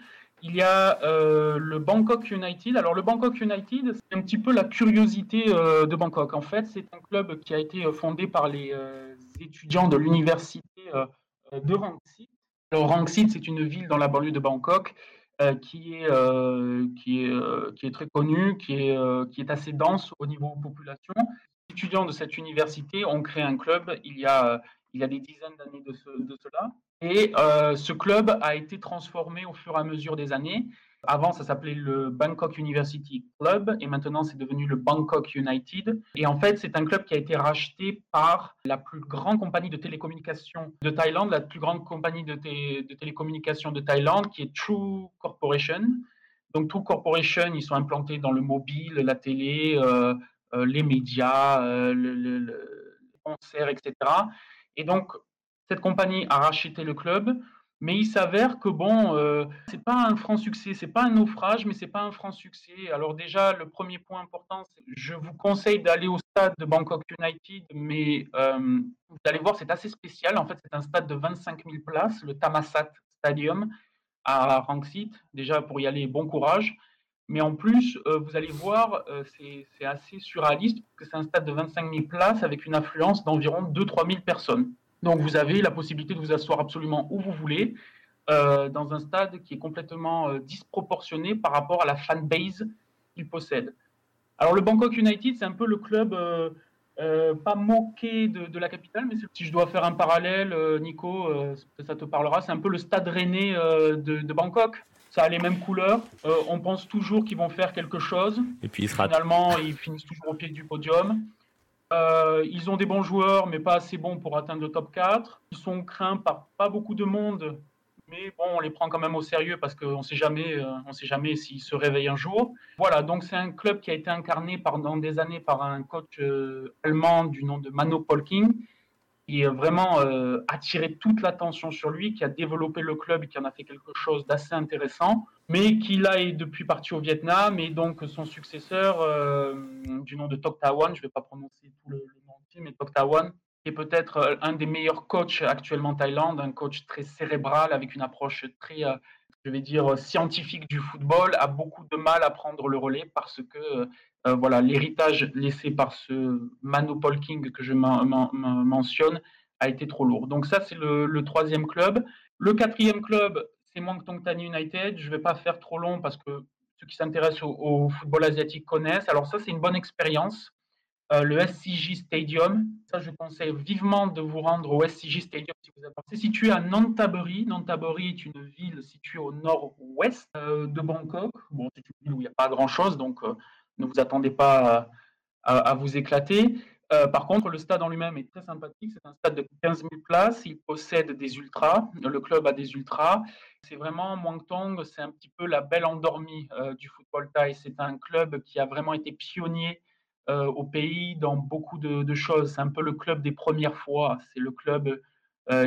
il y a euh, le Bangkok United. Alors le Bangkok United, c'est un petit peu la curiosité euh, de Bangkok. En fait, c'est un club qui a été fondé par les étudiants de l'université de Rangsit. Alors Rangsit, c'est une ville dans la banlieue de Bangkok qui, est, euh, qui, est, euh, qui est très connu, qui est, qui est assez dense au niveau population. Les étudiants de cette université ont créé un club il y a, il y a des dizaines d'années de, cela. Et ce club a été transformé au fur et à mesure des années. Avant, ça s'appelait le Bangkok University Club et maintenant c'est devenu le Bangkok United. Et en fait, c'est un club qui a été racheté par la plus grande compagnie de télécommunications de Thaïlande, la plus grande compagnie de, télécommunications de Thaïlande qui est True Corporation. Donc True Corporation, ils sont implantés dans le mobile, la télé, euh, euh, les médias, euh, le, etc. Et donc, cette compagnie a racheté le club Mais il s'avère que bon, euh, c'est pas un franc succès, c'est pas un naufrage, mais c'est pas un franc succès. Alors déjà, le premier point important, je vous conseille d'aller au stade de Bangkok United, mais euh, vous allez voir, c'est assez spécial. En fait, c'est un stade de 25 000 places, le Tamasat Stadium à Rangsit. Déjà, pour y aller, bon courage. Mais en plus, euh, vous allez voir, euh, c'est assez surréaliste, que c'est un stade de 25 000 places avec une affluence d'environ 2-3 000 personnes. Donc vous avez la possibilité de vous asseoir absolument où vous voulez, euh, dans un stade qui est complètement euh, disproportionné par rapport à la fanbase qu'il possède. Alors le Bangkok United, c'est un peu le club euh, pas moqué de, la capitale, mais si je dois faire un parallèle, Nico, ça te parlera, c'est un peu le stade rennais de, Bangkok. Ça a les mêmes couleurs. on pense toujours qu'ils vont faire quelque chose.
Et puis
finalement, ils finissent toujours au pied du podium. Euh, ils ont des bons joueurs, mais pas assez bons pour atteindre le top 4. Ils sont craints par pas beaucoup de monde, mais bon, on les prend quand même au sérieux parce qu'on ne sait jamais, euh, on sait jamais s'ils se réveillent un jour. Voilà, donc c'est un club qui a été incarné pendant des années par un coach euh, allemand du nom de Mano Polking, qui a vraiment attiré toute l'attention sur lui, qui a développé le club qui en a fait quelque chose d'assez intéressant mais qui là est depuis parti au Vietnam et donc son successeur euh, du nom de Tok Tawan, je ne vais pas prononcer tout le, nom entier, mais Tok Tawan, qui est peut-être euh, un des meilleurs coachs actuellement en Thaïlande, un coach très cérébral avec une approche très, euh, je vais dire, scientifique du football, a beaucoup de mal à prendre le relais parce que voilà l'héritage laissé par ce Manu King que je mentionne a été trop lourd. Donc ça c'est le, troisième club. Le quatrième club, c'est Tong Tan United. Je ne vais pas faire trop long parce que ceux qui s'intéressent au, football asiatique connaissent. Alors ça, c'est une bonne expérience. Euh, le SCJ Stadium, ça, je conseille vivement de vous rendre au SCJ Stadium si vous C'est situé à Nantaburi. Nantaburi est une ville située au nord-ouest euh, de Bangkok. Bon, c'est une ville où il n'y a pas grand-chose, donc euh, ne vous attendez pas à vous éclater. Par contre, le stade en lui-même est très sympathique. C'est un stade de 15 000 places. Il possède des ultras. Le club a des ultras. C'est vraiment Muangthong, c'est un petit peu la belle endormie du football thaï. C'est un club qui a vraiment été pionnier euh, au pays dans beaucoup de, choses. C'est un peu le club des premières fois. C'est le club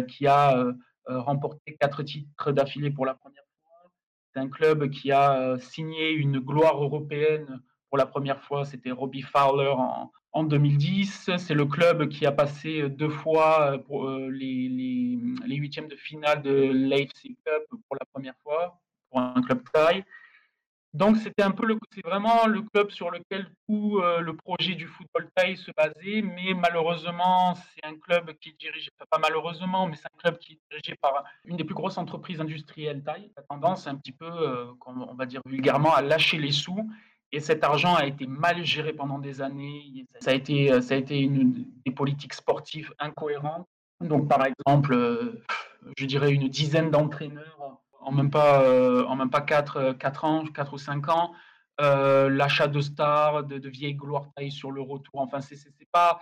qui a remporté quatre titres d'affilée pour la première fois. C'est un club qui a signé une gloire européenne pour la première fois. C'était Robbie Fowler en, en 2010. C'est le club qui a passé deux fois euh, pour euh, les, les, huitièmes de finale de l'AFC Cup pour la première fois, pour un club taille. Donc c'était un peu le, c'est vraiment le club sur lequel tout euh, le projet du football thaï se basait, mais malheureusement c'est un club qui est dirigé, pas malheureusement, mais c'est un club qui est dirigé par une des plus grosses entreprises industrielles thaï. La tendance un petit peu, on va dire vulgairement, à lâcher les sous et cet argent a été mal géré pendant des années. Ça a été, euh, ça a été une, des politiques sportives incohérentes. Donc, par exemple, euh, je dirais une dizaine d'entraîneurs en même pas, euh, en même pas 4, 4 ans, 4 ou 5 ans. L'achat de stars, de, vieilles gloires taillées sur le retour. Enfin, c'est, pas,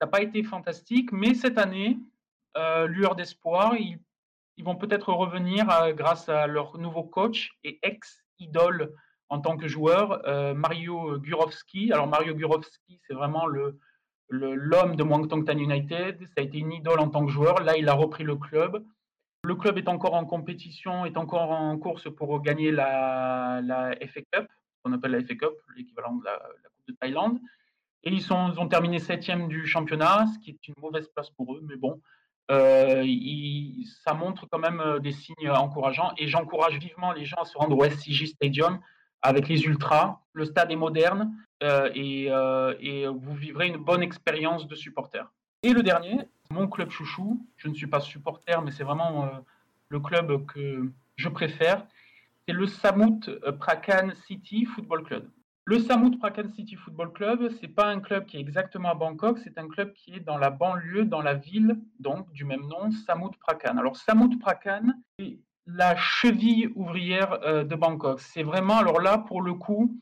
ça n'a pas été fantastique. Mais cette année, lueur d'espoir, ils, vont peut-être revenir grâce à leur nouveau coach et ex-idole en tant que joueur, euh, Mario Gurovski. Alors Mario Gurovski, c'est vraiment le l'homme de Muangthong United. Ça a été une idole en tant que joueur. Là, il a repris le club. Le club est encore en compétition, est encore en course pour gagner la, FA Cup, qu'on appelle la FA Cup, l'équivalent de la, Coupe de Thaïlande. Et ils, ont terminé septième du championnat, ce qui est une mauvaise place pour eux, mais bon, euh, ça montre quand même euh, des signes encourageants. Et j'encourage vivement les gens à se rendre au SCG Stadium avec les ultras. Le stade est moderne euh, et, vous vivrez une bonne expérience de supporter. Et le dernier, mon club chouchou, je ne suis pas supporter, mais c'est vraiment euh, le club que je préfère, c'est le Samut Prakan City Football Club. Le Samut Prakan City Football Club, c'est pas un club qui est exactement à Bangkok, c'est un club qui est dans la banlieue, dans la ville, donc du même nom, Samut Prakan. Alors Samut Prakan, c'est la cheville ouvrière euh, de Bangkok. C'est vraiment, alors là, pour le coup,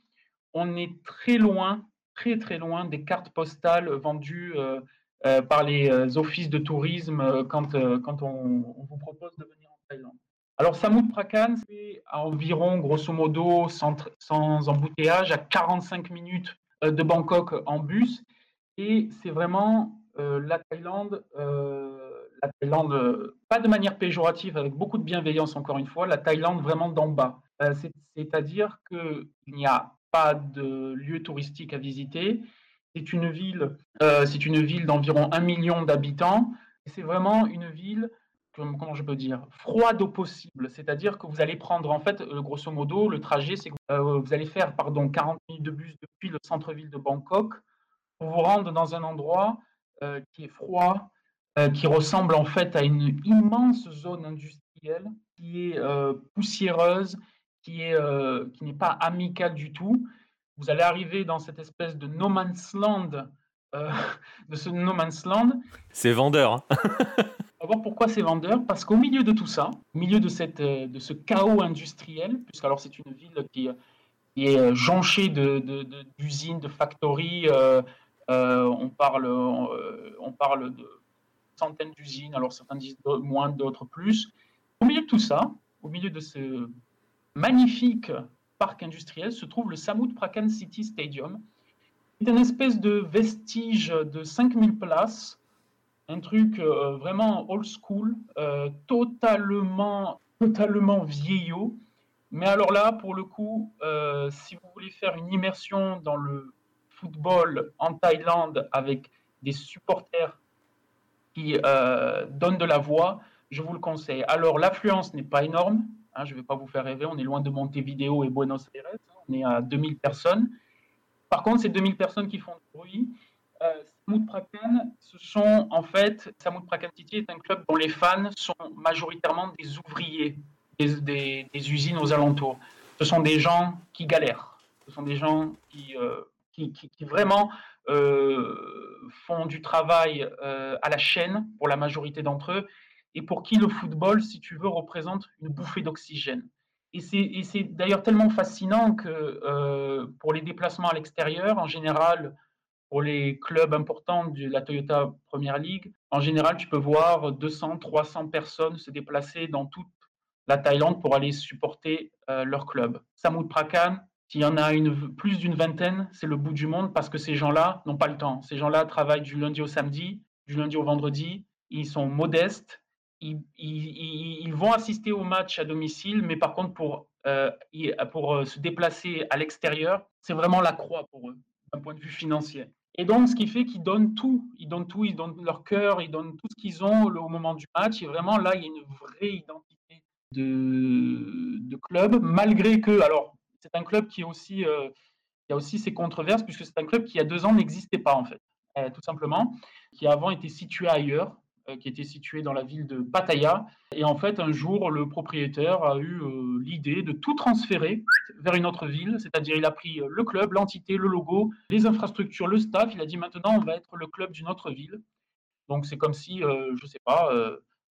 on est très loin, très très loin des cartes postales vendues euh, euh, par les offices de tourisme quand, quand on, vous propose de venir en Thaïlande. Alors, Samut Prakan, c'est à environ, grosso modo, sans, sans, embouteillage, à 45 minutes de Bangkok en bus. Et c'est vraiment la Thaïlande la Thaïlande, pas de manière péjorative, avec beaucoup de bienveillance encore une fois, la Thaïlande vraiment d'en bas. C'est-à-dire qu'il n'y a pas de lieu touristique à visiter. C'est une ville, c'est une ville d'environ un million d'habitants. C'est vraiment une ville comment je peux dire, froide au possible. C'est-à-dire que vous allez prendre, en fait, euh, grosso modo, le trajet, c'est que euh, vous allez faire, pardon, 40 minutes de bus depuis le centre-ville de Bangkok pour vous rendre dans un endroit euh, qui est froid, qui ressemble en fait à une immense zone industrielle qui est poussiéreuse, qui est qui n'est pas amicale du tout. Vous allez arriver dans cette espèce de no man's land, de ce no man's land.
C'est vendeur. Hein
voir pourquoi c'est vendeur, parce qu'au milieu de tout ça, au milieu de, cette, euh, de ce chaos industriel, puisqu'alors c'est une ville qui, est euh, jonchée d'usines, de, de, factories, euh, on, parle, on, parle de centaines d'usines, alors certains disent moins, d'autres plus. Au milieu de tout ça, au milieu de ce magnifique parc industriel, se trouve le Samut Prakan City Stadium. C'est une espèce de vestige de 5000 places un truc euh, vraiment old school, euh, totalement, totalement vieillot. Mais alors là, pour le coup, euh, si vous voulez faire une immersion dans le football en Thaïlande avec des supporters qui donnent de la voix, je vous le conseille. Alors, l'affluence n'est pas énorme. Hein, je ne vais pas vous faire rêver. On est loin de Montevideo et Buenos Aires. Hein, on est à 2000 personnes. Par contre, c'est 2000 personnes qui font du bruit. Samut Prakan, ce sont en fait, Samut Prakan City est un club dont les fans sont majoritairement des ouvriers des, usines aux alentours. Ce sont des gens qui galèrent. Ce sont des gens qui, euh, vraiment euh, font du travail euh, à la chaîne pour la majorité d'entre eux et pour qui le football, si tu veux, représente une bouffée d'oxygène. Et c'est d'ailleurs tellement fascinant que pour les déplacements à l'extérieur, en général, pour les clubs importants de la Toyota Premier League, en général, tu peux voir 200, 300 personnes se déplacer dans toute la Thaïlande pour aller supporter euh, leur club. Samut Prakan, s'il y en a une, plus d'une vingtaine, c'est le bout du monde parce que ces gens-là n'ont pas le temps. Ces gens-là travaillent du lundi au samedi, du lundi au vendredi. Ils sont modestes. Ils, vont assister au match à domicile, mais par contre, pour, euh, pour euh, se déplacer à l'extérieur, c'est vraiment la croix pour eux d'un point de vue financier. Et donc, ce qui fait qu'ils donnent tout. Ils donnent tout, ils donnent leur cœur, ils donnent tout ce qu'ils ont au moment du match. Et vraiment, là, il y a une vraie identité de, de club, malgré que, alors, c'est un club qui, est aussi, euh, qui a aussi ses controverses, puisque c'est un club qui, il y a deux ans, n'existait pas, en fait, tout simplement, qui avant était situé ailleurs. Euh, qui était situé dans la ville de Pattaya. Et en fait, un jour, le propriétaire a eu euh, l'idée de tout transférer vers une autre ville, c'est-à-dire il a pris euh, le club, l'entité, le logo, les infrastructures, le staff. Il a dit maintenant, on va être le club d'une autre ville. Donc c'est comme si, je ne sais pas,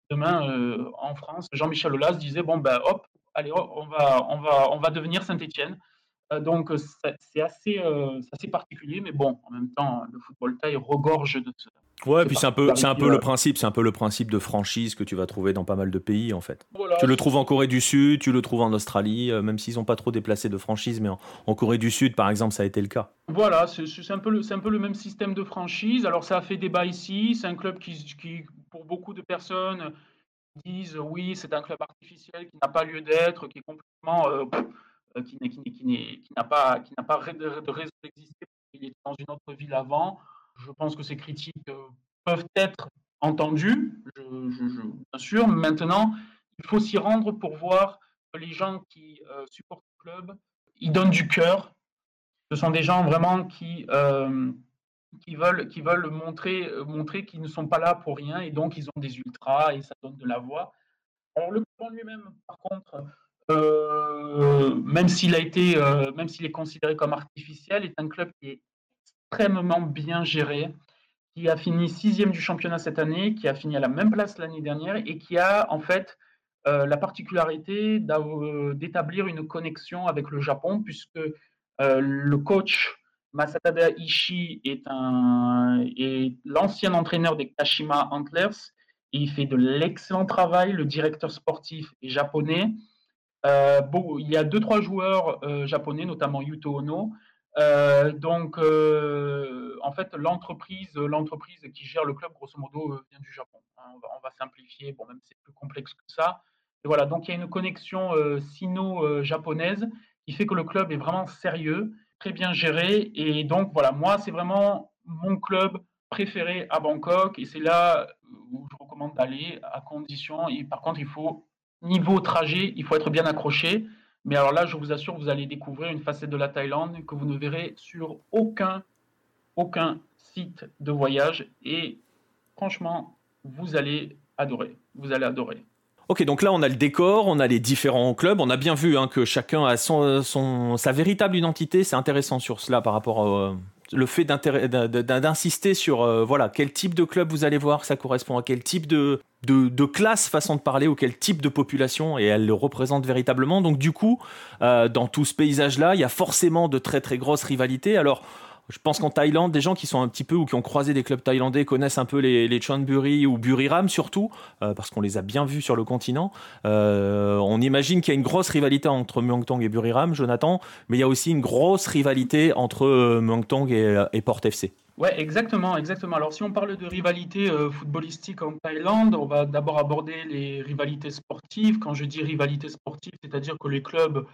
demain en France, Jean-Michel Aulas disait bon ben hop, allez, on va, on va, on va devenir Saint-Étienne. donc c'est assez, assez particulier, mais bon, en même temps, le football taille regorge de,
Ouais, puis c'est un peu, c'est un peu le principe, c'est un peu le principe de franchise que tu vas trouver dans pas mal de pays en fait. tu le trouves en Corée du Sud, tu le trouves en Australie, euh, même s'ils n'ont pas trop déplacé de franchise, mais en, Corée du Sud par exemple, ça a été le cas.
Voilà, c'est un peu le, c'est un peu le même système de franchise. Alors ça a fait débat ici. C'est un club qui, qui, pour beaucoup de personnes, disent oui, c'est un club artificiel qui n'a pas lieu d'être, qui est complètement, euh, euh, qui, qui, n'a pas, qui n'a pas de raison d'exister. Il est dans une autre ville avant. Je pense que ces critiques euh, peuvent être entendues, bien sûr. Maintenant, il faut s'y rendre pour voir que les gens qui euh, supportent le club, ils donnent du cœur. Ce sont des gens vraiment qui, euh, qui veulent, qui veulent montrer, montrer qu'ils ne sont pas là pour rien et donc ils ont des ultras et ça donne de la voix. Alors le club en lui-même, par contre, même s'il a été, même s'il est considéré comme artificiel, est un club qui est extrêmement bien géré, qui a fini sixième du championnat cette année, qui a fini à la même place l'année dernière et qui a en fait euh, la particularité euh, d'établir une connexion avec le Japon, puisque euh, le coach Masatada Ishii est, est l'ancien entraîneur des Kashima Antlers et il fait de l'excellent travail. Le directeur sportif est japonais. il y a deux, trois joueurs japonais, notamment Yuto Ono, donc, en fait, l'entreprise, l'entreprise qui gère le club, grosso modo, vient du Japon. Hein. on, va, on, va, simplifier, bon, même c'est plus complexe que ça. Et voilà, donc il y a une connexion sino-japonaise qui fait que le club est vraiment sérieux, très bien géré. Et donc, voilà, moi, c'est vraiment mon club préféré à Bangkok et c'est là où je recommande d'aller à condition. Et par contre, il faut, niveau trajet, il faut être bien accroché. Mais alors là, je vous assure, vous allez découvrir une facette de la Thaïlande que vous ne verrez sur aucun, aucun site de voyage. Et franchement, vous allez adorer. Vous allez adorer.
Ok, donc là on a le décor, on a les différents clubs, on a bien vu hein, que chacun a son, sa véritable identité, c'est intéressant sur cela par rapport au le fait d'insister sur euh, voilà quel type de club vous allez voir, ça correspond à quel type de, de, classe, façon de parler, ou quel type de population, et elle le représente véritablement. Donc du coup, euh, dans tout ce paysage-là, il y a forcément de très très grosses rivalités. Alors je pense qu'en Thaïlande, des gens qui sont un petit peu ou qui ont croisé des clubs thaïlandais connaissent un peu les, les Chonburi ou Buriram surtout, euh, parce qu'on les a bien vus sur le continent. Euh, on imagine qu'il y a une grosse rivalité entre Muangthong et Buriram, Jonathan, mais il y a aussi une grosse rivalité entre euh, Muangthong et, et Port FC.
Ouais, exactement, exactement. Alors, si on parle de rivalité footballistique en Thaïlande, on va d'abord aborder les rivalités sportives. Quand je dis rivalité sportive, c'est-à-dire que les clubs,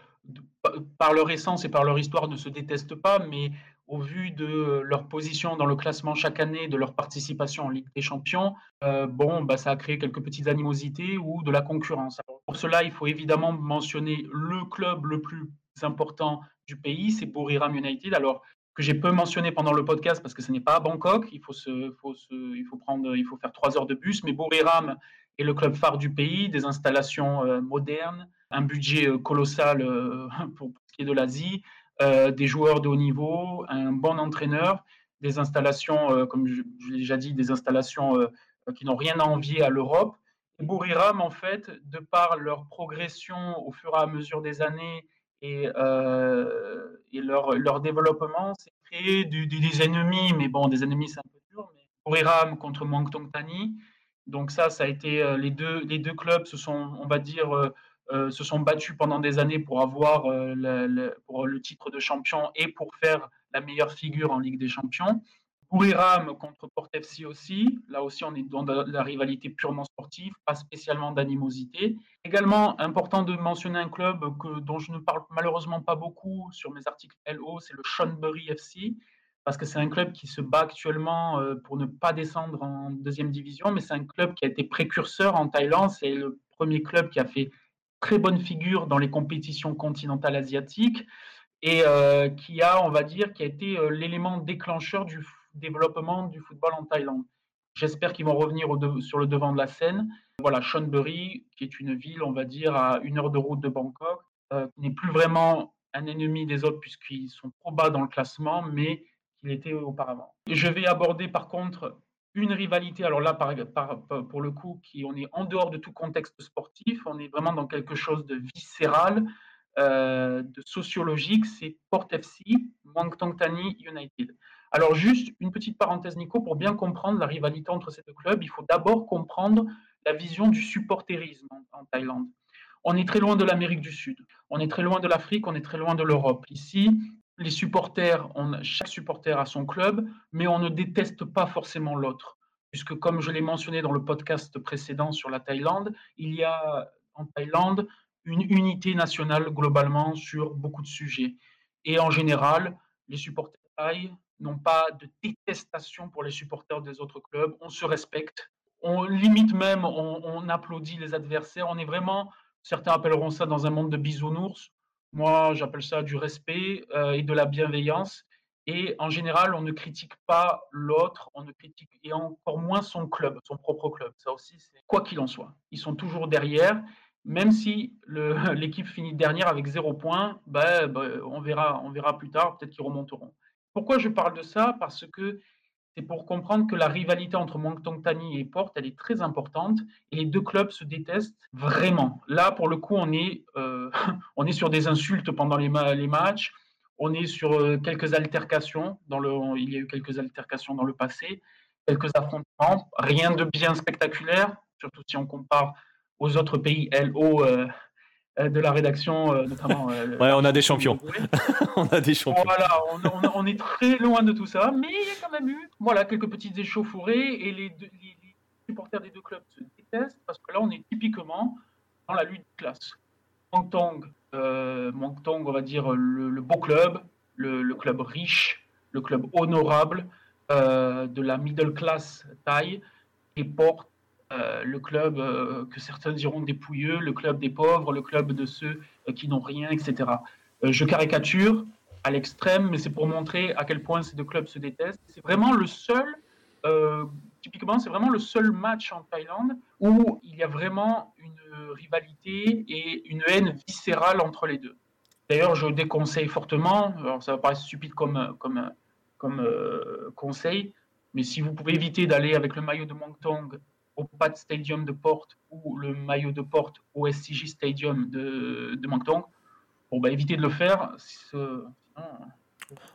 par leur essence et par leur histoire, ne se détestent pas, mais au vu de leur position dans le classement chaque année, de leur participation en Ligue des Champions, euh, bon, bah, ça a créé quelques petites animosités ou de la concurrence. pour cela, il faut évidemment mentionner le club le plus important du pays, c'est Buriram United. Alors, que j'ai peu mentionné pendant le podcast parce que ce n'est pas à Bangkok, il faut, se, il faut, prendre, il faut faire trois heures de bus, mais Buriram est le club phare du pays, des installations euh, modernes, un budget euh, colossal pour ce qui est de l'Asie, euh, des joueurs de haut niveau, un bon entraîneur, des installations, euh, comme je, l'ai déjà dit, des installations euh, qui n'ont rien à envier à l'Europe. Et Bouriram, en fait, de par leur progression au fur et à mesure des années et, et leur, développement, c'est créé des ennemis, mais bon, des ennemis, c'est un peu dur, mais Bouriram contre Mangtong Tani. Donc ça, ça a été les deux, les deux clubs se sont, on va dire, euh, se sont battus pendant des années pour avoir euh, le, pour le titre de champion et pour faire la meilleure figure en Ligue des Champions. Buriram contre Port FC aussi. Là aussi, on est dans la rivalité purement sportive, pas spécialement d'animosité. Également, important de mentionner un club que, dont je ne parle malheureusement pas beaucoup sur mes articles LO, c'est le Shonbury FC, parce que c'est un club qui se bat actuellement euh, pour ne pas descendre en deuxième division, mais c'est un club qui a été précurseur en Thaïlande. C'est le premier club qui a fait très bonne figure dans les compétitions continentales asiatiques et euh, qui a, on va dire, qui a été euh, l'élément déclencheur du développement du football en Thaïlande. J'espère qu'ils vont revenir sur le devant de la scène. Voilà, Chonburi, qui est une ville, on va dire, à une heure de route de Bangkok, euh, n'est plus vraiment un ennemi des autres puisqu'ils sont trop bas dans le classement, mais qu'il était auparavant. je vais aborder par contre une rivalité, alors là, pour le coup, on est en dehors de tout contexte sportif, on est vraiment dans quelque chose de viscéral, euh, de sociologique, c'est Port FC, Tong Tani United. Alors juste une petite parenthèse, Nico, pour bien comprendre la rivalité entre ces deux clubs, il faut d'abord comprendre la vision du supporterisme en Thaïlande. On est très loin de l'Amérique du Sud, on est très loin de l'Afrique, on est très loin de l'Europe. Ici, les supporters, chaque supporter a son club, mais on ne déteste pas forcément l'autre. Puisque, comme je l'ai mentionné dans le podcast précédent sur la Thaïlande, il y a en Thaïlande une unité nationale globalement sur beaucoup de sujets. Et en général, les supporters thaïs n'ont pas de détestation pour les supporters des autres clubs. On se respecte. On limite même, on, applaudit les adversaires. On est vraiment, certains appelleront ça dans un monde de bisounours, moi, j'appelle ça du respect euh, et de la bienveillance. Et en général, on ne critique pas l'autre, on ne critique et encore moins son club, son propre club. Ça aussi, c'est quoi qu'il en soit. Ils sont toujours derrière, même si l'équipe finit dernière avec zéro point. Ben, ben, on verra, on verra plus tard. Peut-être qu'ils remonteront. Pourquoi je parle de ça? Parce que c'est pour comprendre que la rivalité entre Mongtong Tani et Porte, elle est très importante et les deux clubs se détestent vraiment. Là, pour le coup, on est, euh, on est sur des insultes pendant les, les matchs, on est sur euh, quelques altercations, dans le, il y a eu quelques altercations dans le passé, quelques affrontements, rien de bien spectaculaire, surtout si on compare aux autres pays LO, euh, de la rédaction, notamment.
ouais, on a des champions. on a des champions.
Voilà, on, est très loin de tout ça, mais il y a quand même eu voilà, quelques petites échauffourées et les, les, supporters des deux clubs se détestent parce que là, on est typiquement dans la lutte de classe. Mongtong, euh, on va dire le, beau club, le, club riche, le club honorable euh, de la middle class taille, et porte euh, le club euh, que certains diront dépouilleux, le club des pauvres, le club de ceux qui n'ont rien, etc. je caricature à l'extrême, mais c'est pour montrer à quel point ces deux clubs se détestent. C'est vraiment le seul typiquement, c'est vraiment le seul match en Thaïlande où il y a vraiment une rivalité et une haine viscérale entre les deux. D'ailleurs, je déconseille fortement, alors ça va paraître stupide comme, comme, comme euh, conseil, mais si vous pouvez éviter d'aller avec le maillot de Mongtong au Pat Stadium de Porte ou le maillot de Porte au SCJ Stadium de, de Mongtong, bon, bah, évitez de le faire.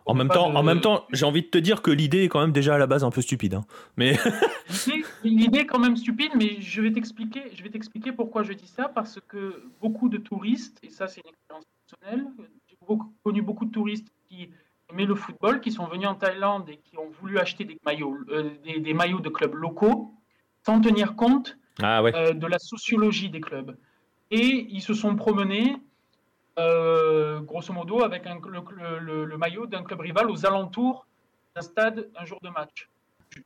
En même, temps, en même temps, j'ai envie de te dire que l'idée est quand même déjà à la base un peu stupide. Hein. Mais
l'idée est quand même stupide, mais je vais t'expliquer. Je vais t'expliquer pourquoi je dis ça parce que beaucoup de touristes, et ça c'est une expérience personnelle, j'ai connu beaucoup de touristes qui aimaient le football, qui sont venus en Thaïlande et qui ont voulu acheter des maillots, euh, des, maillots de clubs locaux, sans tenir compte
ah
euh, de la sociologie des clubs. Et ils se sont promenés euh, grosso modo, avec le, maillot d'un club rival aux alentours d'un stade un jour de match.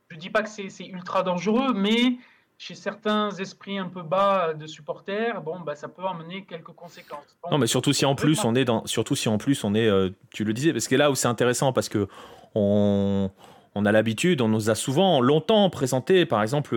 Je ne dis pas que c'est ultra dangereux, mais chez certains esprits un peu bas de supporters, bon, bah, ça peut amener quelques conséquences.
non, mais surtout si en plus on est dans, surtout si en plus on est, euh, tu le disais, parce que là où c'est intéressant, parce que on, on a l'habitude, on nous a souvent longtemps présenté, par exemple,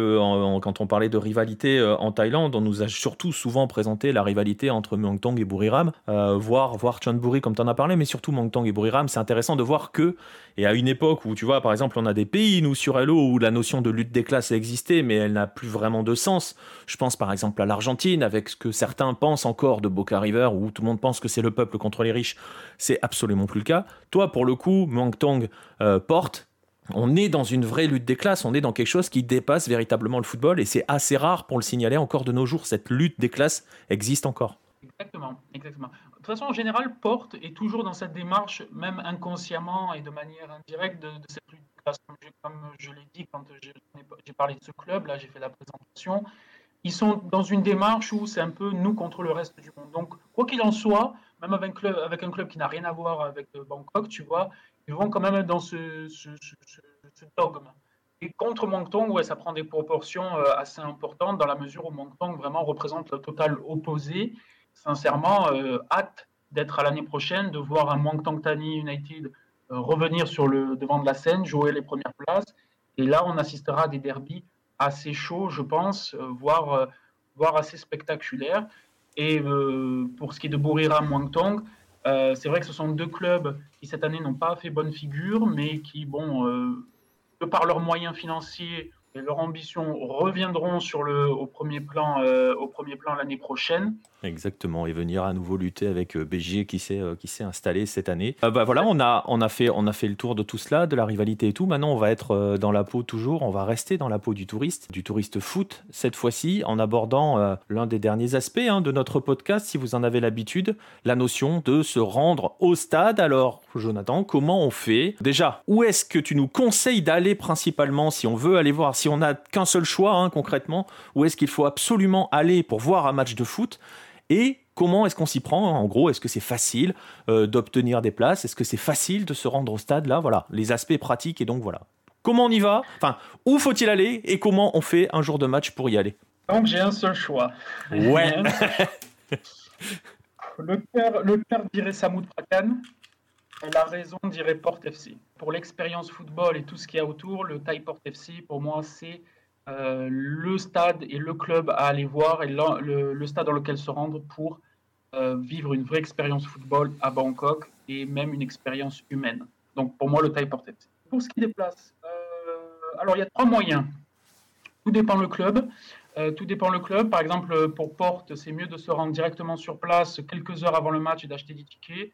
quand on parlait de rivalité euh, en Thaïlande, on nous a surtout souvent présenté la rivalité entre Tong et Buriram, euh, voire, voir Chonburi comme tu en as parlé, mais surtout Tong et Buriram. C'est intéressant de voir que, et à une époque où, tu vois, par exemple, on a des pays, nous, sur Hello, où la notion de lutte des classes existait, mais elle n'a plus vraiment de sens. Je pense par exemple à l'Argentine, avec ce que certains pensent encore de Boca River, où tout le monde pense que c'est le peuple contre les riches. C'est absolument plus le cas. Toi, pour le coup, Tong euh, porte on est dans une vraie lutte des classes, on est dans quelque chose qui dépasse véritablement le football et c'est assez rare pour le signaler encore de nos jours. Cette lutte des classes existe encore.
Exactement, exactement. De toute façon, en général, Porte est toujours dans cette démarche, même inconsciemment et de manière indirecte, de, cette lutte des classes. Comme je, l'ai dit quand j'ai parlé de ce club, là j'ai fait la présentation, ils sont dans une démarche où c'est un peu nous contre le reste du monde. Donc, quoi qu'il en soit, même avec un club, avec un club qui n'a rien à voir avec Bangkok, tu vois, ils vont quand même dans ce, dogme. Et contre Mongtong, ouais, ça prend des proportions euh, assez importantes dans la mesure où Mongtong vraiment représente le total opposé. Sincèrement, euh, hâte d'être à l'année prochaine, de voir un Mongtong Tani United euh, revenir sur le devant de la scène, jouer les premières places. Et là, on assistera à des derbies assez chauds, je pense, voire, voire assez spectaculaires. Et pour ce qui est de Buriram Mongtong, euh, c'est vrai que ce sont deux clubs qui cette année n'ont pas fait bonne figure, mais qui, bon, euh, par leurs moyens financiers et leur ambition, reviendront sur le, au premier plan, euh, au premier plan l'année prochaine.
Exactement, et venir à nouveau lutter avec euh, s'est euh, qui s'est installé cette année. Bah voilà, on a on a fait on a fait le tour de tout cela, de la rivalité et tout. Maintenant, on va être dans la peau toujours, on va rester dans la peau du touriste, du touriste foot cette fois-ci, en abordant l'un des derniers aspects hein, de notre podcast, si vous en avez l'habitude, la notion de se rendre au stade. Alors, Jonathan, comment on fait? Déjà, où est-ce que tu nous conseilles d'aller principalement si on veut aller voir, si on n'a qu'un seul choix hein, concrètement, où est-ce qu'il faut absolument aller pour voir un match de foot et comment est-ce qu'on s'y prend En gros, est-ce que c'est facile euh, d'obtenir des places? Est-ce que c'est facile de se rendre au stade Là, voilà, les aspects pratiques et donc voilà. Comment on y va? Enfin, où faut-il aller et comment on fait un jour de match pour y aller?
Donc j'ai un seul choix.
Ouais.
le père, le père dirait Samoud Prakan. La raison dirait Port FC. Pour l'expérience football et tout ce qu'il y a autour, le Thai Port FC, pour moi, c'est euh, le stade et le club à aller voir et le, stade dans lequel se rendre pour euh, vivre une vraie expérience football à Bangkok et même une expérience humaine. Donc pour moi, le Thai Portet. Pour ce qui déplace, euh, alors il y a trois moyens. Tout dépend le club. tout dépend le club. Par exemple, pour Porte, c'est mieux de se rendre directement sur place quelques heures avant le match et d'acheter des tickets.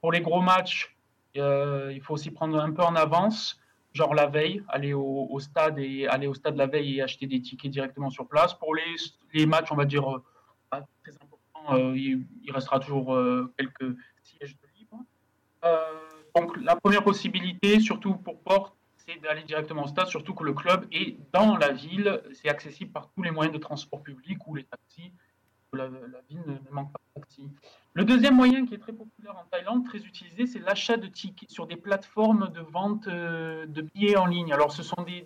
Pour les gros matchs, il faut aussi prendre un peu en avance genre la veille, aller au, stade et aller au stade la veille et acheter des tickets directement sur place. Pour les, matchs, on va dire euh, pas très importants, il, restera toujours quelques sièges de libre. donc la première possibilité, surtout pour Porte, c'est d'aller directement au stade, surtout que le club est dans la ville, c'est accessible par tous les moyens de transport public ou les taxis. La, ville ne, manque pas de taxis. Le deuxième moyen qui est très populaire en Thaïlande, très utilisé, c'est l'achat de tickets sur des plateformes de vente euh, de billets en ligne. Alors, ce sont des,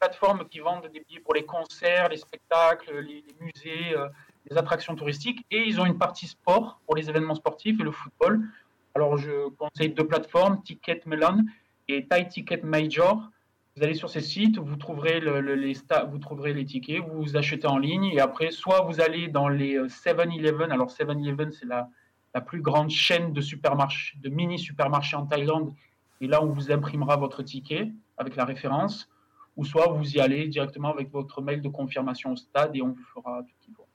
plateformes qui vendent des billets pour les concerts, les spectacles, les, musées, euh, les attractions touristiques, et ils ont une partie sport pour les événements sportifs et le football. Alors, je conseille deux plateformes, Ticket Melon et Thai Ticket Major. Vous allez sur ces sites, vous trouverez, les vous tickets, vous achetez en ligne et après, soit vous allez dans les 7-Eleven. Euh, Alors, 7-Eleven, c'est la, la plus grande chaîne de supermarchés, de mini-supermarchés en Thaïlande. Et là, on vous imprimera votre ticket avec la référence. Ou soit vous y allez directement avec votre mail de confirmation au stade et on vous fera tout faut.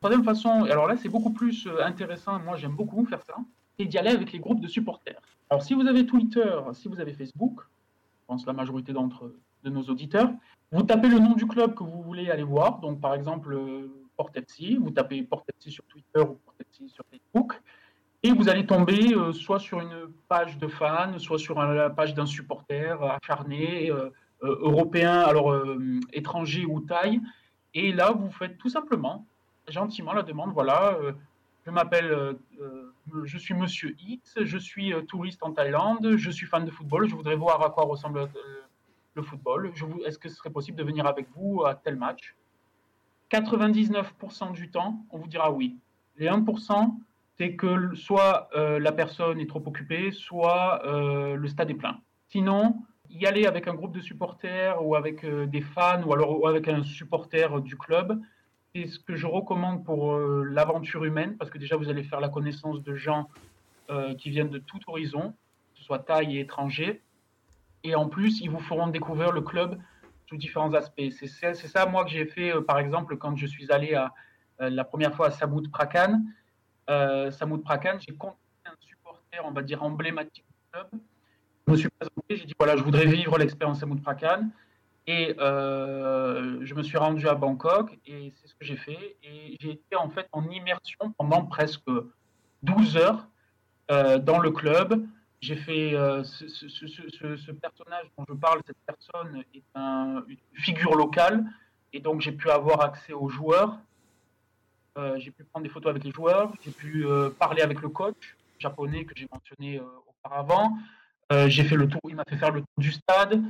Troisième façon, alors là, c'est beaucoup plus euh, intéressant. Moi, j'aime beaucoup faire ça et d'y aller avec les groupes de supporters. Alors, si vous avez Twitter, si vous avez Facebook, je pense la majorité d'entre de nos auditeurs, vous tapez le nom du club que vous voulez aller voir. Donc, par exemple, euh, Port FC, vous tapez Port FC sur Twitter ou Port FC sur Facebook, et vous allez tomber euh, soit sur une page de fans, soit sur la page d'un supporter acharné, euh, européen, alors étranger ou taille. Et là, vous faites tout simplement, gentiment, la demande, voilà, je m'appelle je suis monsieur X, je suis euh, touriste en Thaïlande, je suis fan de football, je voudrais voir à quoi ressemble euh, le football. Est-ce que ce serait possible de venir avec vous à tel match? 99% du temps, on vous dira oui. Les 1%, c'est que soit euh, la personne est trop occupée, soit le stade est plein. Sinon, y aller avec un groupe de supporters ou avec des fans ou alors avec un supporter du club, c'est ce que je recommande pour euh, l'aventure humaine, parce que déjà, vous allez faire la connaissance de gens euh, qui viennent de tout horizon, que ce soit taille et étranger. Et en plus, ils vous feront découvrir le club sous différents aspects. C'est ça, moi, que j'ai fait, euh, par exemple, quand je suis allé à, la première fois à Samut Prakan. Samut Prakan, j'ai contacté un supporter, on va dire, emblématique du club. Je me suis présenté, j'ai dit, voilà, je voudrais vivre l'expérience Samut Prakan. Et euh, je me suis rendu à Bangkok et c'est ce que j'ai fait. Et j'ai été en fait en immersion pendant presque 12 heures euh, dans le club. J'ai fait euh, ce, personnage dont je parle, cette personne est une figure locale et donc j'ai pu avoir accès aux joueurs. J'ai pu prendre des photos avec les joueurs, j'ai pu parler avec le coach japonais que j'ai mentionné auparavant. j'ai fait le tour, il m'a fait faire le tour du stade.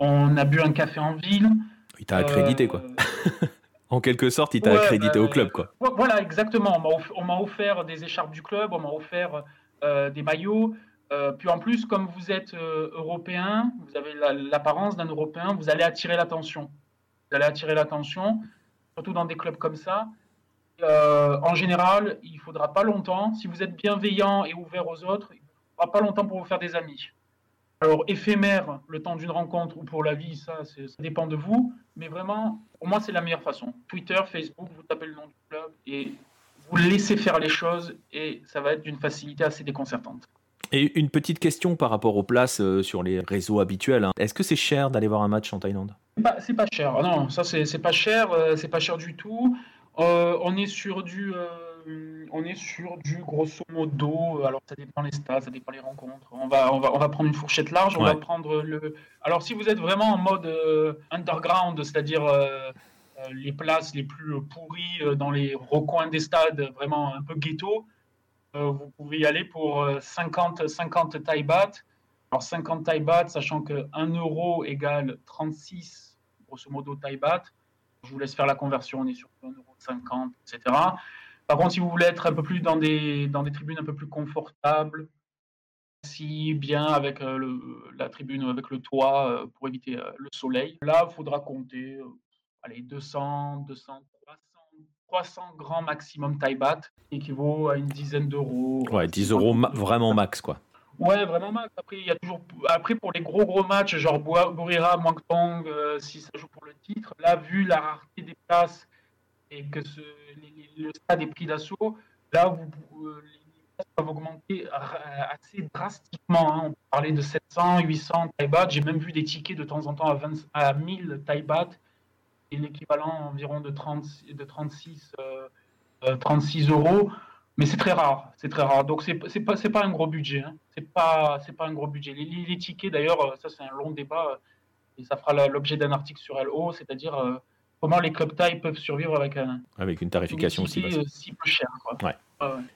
On a bu un café en ville.
Il t'a accrédité, quoi. Euh, en quelque sorte, il t'a accrédité au bah, club, quoi.
Voilà, exactement. On m'a offert des écharpes du club, on m'a offert euh, des maillots. Euh, puis en plus, comme vous êtes européen, vous avez l'apparence d'un européen, vous allez attirer l'attention. Vous allez attirer l'attention, surtout dans des clubs comme ça. En général, il ne faudra pas longtemps. Si vous êtes bienveillant et ouvert aux autres, il ne faudra pas longtemps pour vous faire des amis. Alors, éphémère, le temps d'une rencontre ou pour la vie, ça, ça dépend de vous. Mais vraiment, pour moi, c'est la meilleure façon. Twitter, Facebook, vous tapez le nom du club et vous laissez faire les choses et ça va être d'une facilité assez déconcertante.
Et une petite question par rapport aux places euh, sur les réseaux habituels. Hein. Est-ce que c'est cher d'aller voir un match en Thaïlande?
C'est pas, cher. Ah non, ça c'est pas cher. Euh, c'est pas cher du tout. Euh, on est sur du euh, on est sur du grosso modo, alors ça dépend les stades, ça dépend les rencontres. On va, on va, on va prendre une fourchette large, on va prendre le. Alors si vous êtes vraiment en mode euh, underground, c'est-à-dire euh, les places les plus pourries dans les recoins des stades, vraiment un peu ghetto, vous pouvez y aller pour 50, 50 Thai baht. Alors 50 Thai baht, sachant que 1 euro égale 36, grosso modo, Thai baht. Je vous laisse faire la conversion, on est sur 1,50 euro, etc. Par contre, si vous voulez être un peu plus dans des, dans des tribunes un peu plus confortables, si bien avec euh, la tribune avec le toit euh, pour éviter euh, le soleil, là, il faudra compter allez, 200, 200, 300, 300 grands maximum taille bat, équivaut à une dizaine d'euros.
Ouais, 10 euros vraiment max, quoi.
Ouais, vraiment max. Après, il y a toujours... Après, pour les gros gros matchs, genre Bourira, Muangthong, si ça joue pour le titre, là, vu la rareté des places et que le stade est pris d'assaut, là, vous, euh, les places peuvent augmenter assez drastiquement. Hein. On parlait de 700, 800 Thai J'ai même vu des tickets de temps en temps à, 20, à 1000 Thai et l'équivalent environ de, 30, de 36, 36 euh, euh, euros. Mais c'est très rare, c'est très rare. Donc c'est c'est pas c'est pas un gros budget. Hein. C'est pas c'est pas un gros budget. Les, les tickets d'ailleurs, ça c'est un long débat et ça fera l'objet d'un article sur LO, c'est-à-dire comment les clubs taille peuvent survivre avec un
avec une tarification aussi
si peu.
Ouais.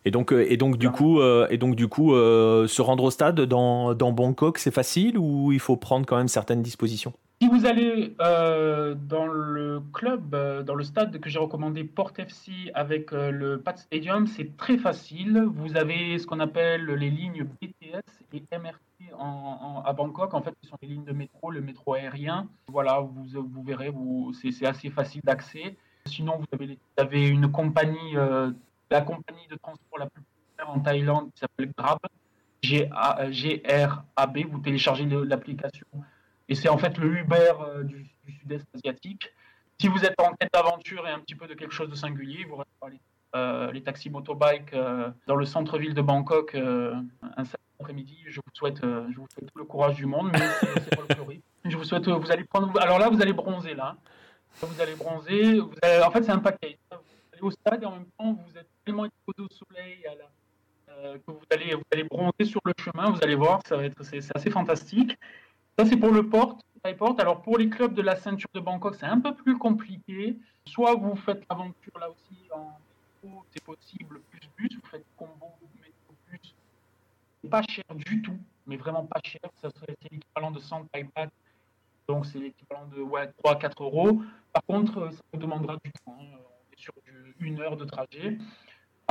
Et donc, et donc du coup, et donc du coup, se rendre au stade dans, dans Bangkok, c'est facile ou il faut prendre quand même certaines dispositions?
Si vous allez euh, dans le club, euh, dans le stade que j'ai recommandé, Port FC, avec euh, le Pat Stadium, c'est très facile. Vous avez ce qu'on appelle les lignes BTS et MRT à Bangkok. En fait, ce sont les lignes de métro, le métro aérien. Voilà, vous, vous verrez, c'est, assez facile d'accès. Sinon, vous avez, vous avez une compagnie, la compagnie de transport la plus populaire en Thaïlande qui s'appelle Grab, G-R-A-B. Vous téléchargez l'application et c'est en fait le Uber euh, du, sud-est asiatique. Si vous êtes en quête d'aventure et un petit peu de quelque chose de singulier, vous restez euh, les, taxis motobike euh, dans le centre-ville de Bangkok un samedi après-midi. Je vous souhaite, je vous souhaite tout le courage du monde, mais c'est folklorique. Je vous souhaite, vous allez prendre, alors là, vous allez bronzer là. Vous allez bronzer. En fait, c'est un paquet. Vous allez au stade et en même temps, vous êtes tellement exposé au soleil que vous allez, vous allez bronzer sur le chemin. Vous allez voir, c'est assez fantastique. Ça, c'est pour le port. Alors, pour les clubs de la ceinture de Bangkok, c'est un peu plus compliqué. Soit vous faites l'aventure là aussi en métro, c'est possible, plus bus, vous faites combo métro bus. Pas cher du tout, mais vraiment pas cher. Ça serait l'équivalent de 100 Thai donc c'est l'équivalent de ouais, 3-4 euros. Par contre, ça vous demandera du temps. Hein. On est sur une heure de trajet.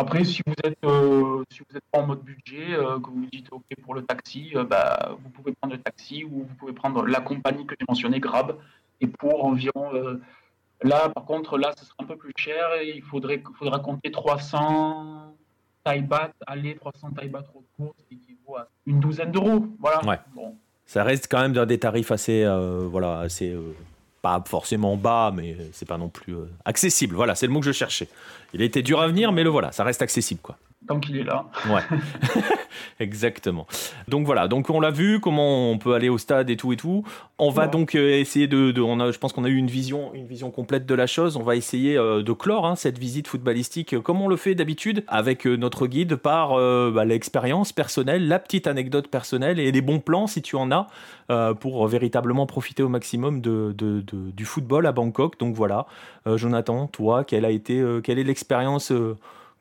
Après, si vous êtes euh, si vous êtes pas en mode budget, euh, que vous dites OK pour le taxi, euh, bah, vous pouvez prendre le taxi ou vous pouvez prendre la compagnie que j'ai mentionnée, Grab, et pour environ là, par contre, là, ce sera un peu plus cher et il faudrait faudra compter 300 Thai baht aller, 300 Thai baht retour, ce qui équivaut à une douzaine d'euros. Voilà.
Ouais. Bon. Ça reste quand même dans des tarifs assez voilà assez pas forcément bas, mais c'est pas non plus euh, accessible. Voilà, c'est le mot que je cherchais. Il a été dur à venir, mais le voilà, ça reste accessible, quoi.
Tant qu'il est là.
Ouais, exactement. Donc voilà, donc on l'a vu, comment on peut aller au stade et tout et tout. On va donc euh, essayer de, on a, je pense qu'on a eu une vision, une vision complète de la chose. On va essayer euh, de clore hein, cette visite footballistique comme on le fait d'habitude avec notre guide par bah, l'expérience personnelle, la petite anecdote personnelle et les bons plans si tu en as euh, pour véritablement profiter au maximum de, du football à Bangkok. Donc voilà, euh, Jonathan, toi, quelle, a été, euh, quelle est l'expérience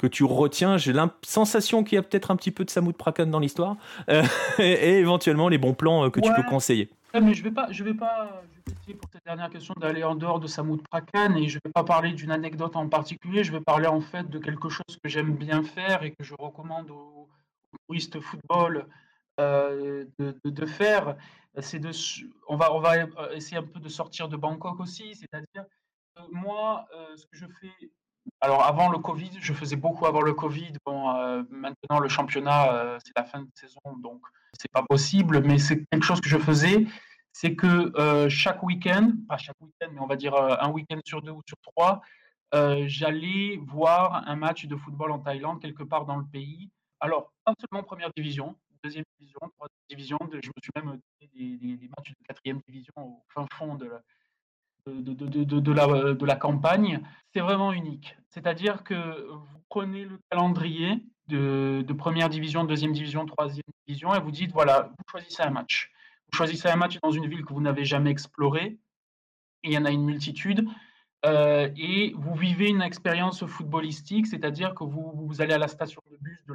que tu retiens J'ai la sensation qu'il y a peut-être un petit peu de Samoud Prakan dans l'histoire et, éventuellement les bons plans que tu peux conseiller.
mais je vais pas, je vais pas, essayer pour cette dernière question d'aller en dehors de Samoud Prakan et je vais pas parler d'une anecdote en particulier. Je vais parler en fait de quelque chose que j'aime bien faire et que je recommande aux, touristes football de, de, faire c'est de, on va, on va euh, essayer un peu de sortir de Bangkok aussi, c'est-à-dire moi, euh, ce que je fais, alors avant le Covid, je faisais beaucoup avant le Covid. Bon, euh, maintenant le championnat, c'est la fin de saison, donc c'est pas possible, mais c'est quelque chose que je faisais, c'est que chaque week-end, pas chaque week-end, mais on va dire un week-end sur deux ou sur trois, j'allais voir un match de football en Thaïlande quelque part dans le pays. Alors, pas seulement première division, deuxième division, troisième division. je me suis même donné des, des, matchs de quatrième division au fin fond de la, de, la, campagne. C'est vraiment unique. C'est-à-dire que vous prenez le calendrier de, première division, deuxième division, troisième division et vous dites voilà, vous choisissez un match. Vous choisissez un match dans une ville que vous n'avez jamais explorée. Il y en a une multitude. Euh, et vous vivez une expérience footballistique, c'est-à-dire que vous, allez à la station de bus de,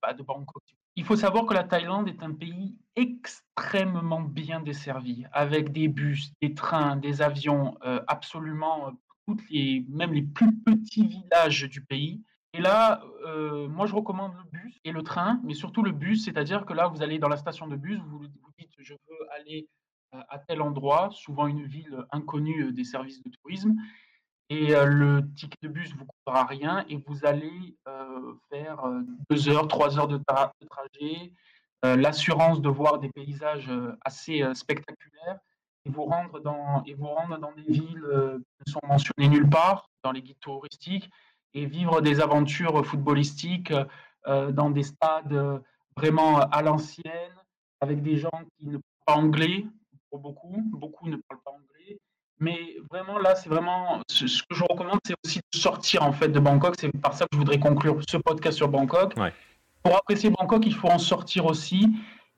bah, de Bangkok, il faut savoir que la Thaïlande est un pays extrêmement bien desservi, avec des bus, des trains, des avions, euh, absolument euh, toutes les, même les plus petits villages du pays. Et là, euh, moi, je recommande le bus et le train, mais surtout le bus, c'est-à-dire que là, vous allez dans la station de bus, vous vous dites, je veux aller à tel endroit, souvent une ville inconnue des services de tourisme, et le ticket de bus vous coûtera rien et vous allez faire deux heures, trois heures de, trajet, l'assurance de voir des paysages assez spectaculaires et vous rendre dans et vous rendre dans des villes qui ne sont mentionnées nulle part dans les guides touristiques et vivre des aventures footballistiques dans des stades vraiment à l'ancienne avec des gens qui ne parlent pas anglais pour beaucoup, beaucoup ne parlent pas anglais Mais vraiment, là, c'est vraiment ce, que je recommande, c'est aussi de sortir en fait de Bangkok. C'est par ça que je voudrais conclure ce podcast sur Bangkok. Pour apprécier Bangkok, il faut en sortir aussi.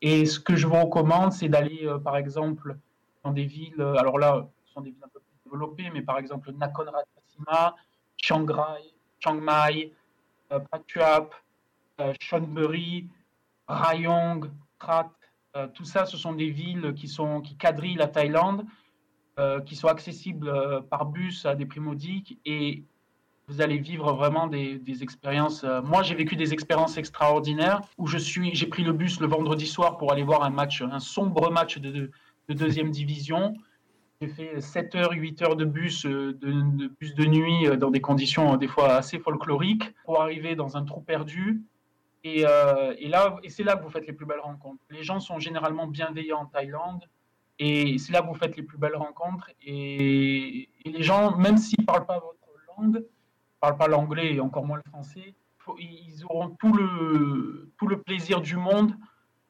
Et ce que je vous recommande, c'est d'aller, euh, par exemple, dans des villes. Euh, alors là, ce sont des villes un peu plus développées, mais par exemple Nakhon Ratchasima, Chiang Rai, Chiang Mai, euh, Prachuap, euh, Chonburi, Rayong, Krat. tout ça, ce sont des villes qui sont qui quadrillent la Thaïlande euh, qui sont accessibles euh, par bus à des prix modiques et vous allez vivre vraiment des, expériences. Euh, moi, j'ai vécu des expériences extraordinaires où je suis, j'ai pris le bus le vendredi soir pour aller voir un match, un sombre match de, deuxième division. J'ai fait 7 heures, 8 heures de bus, de, bus de nuit dans des conditions des fois assez folkloriques pour arriver dans un trou perdu. Et, et là, et c'est là que vous faites les plus belles rencontres. Les gens sont généralement bienveillants en Thaïlande. Et c'est là que vous faites les plus belles rencontres. Et, les gens, même s'ils ne parlent pas votre langue, ne parlent pas l'anglais et encore moins le français, ils auront tout le, tout le plaisir du monde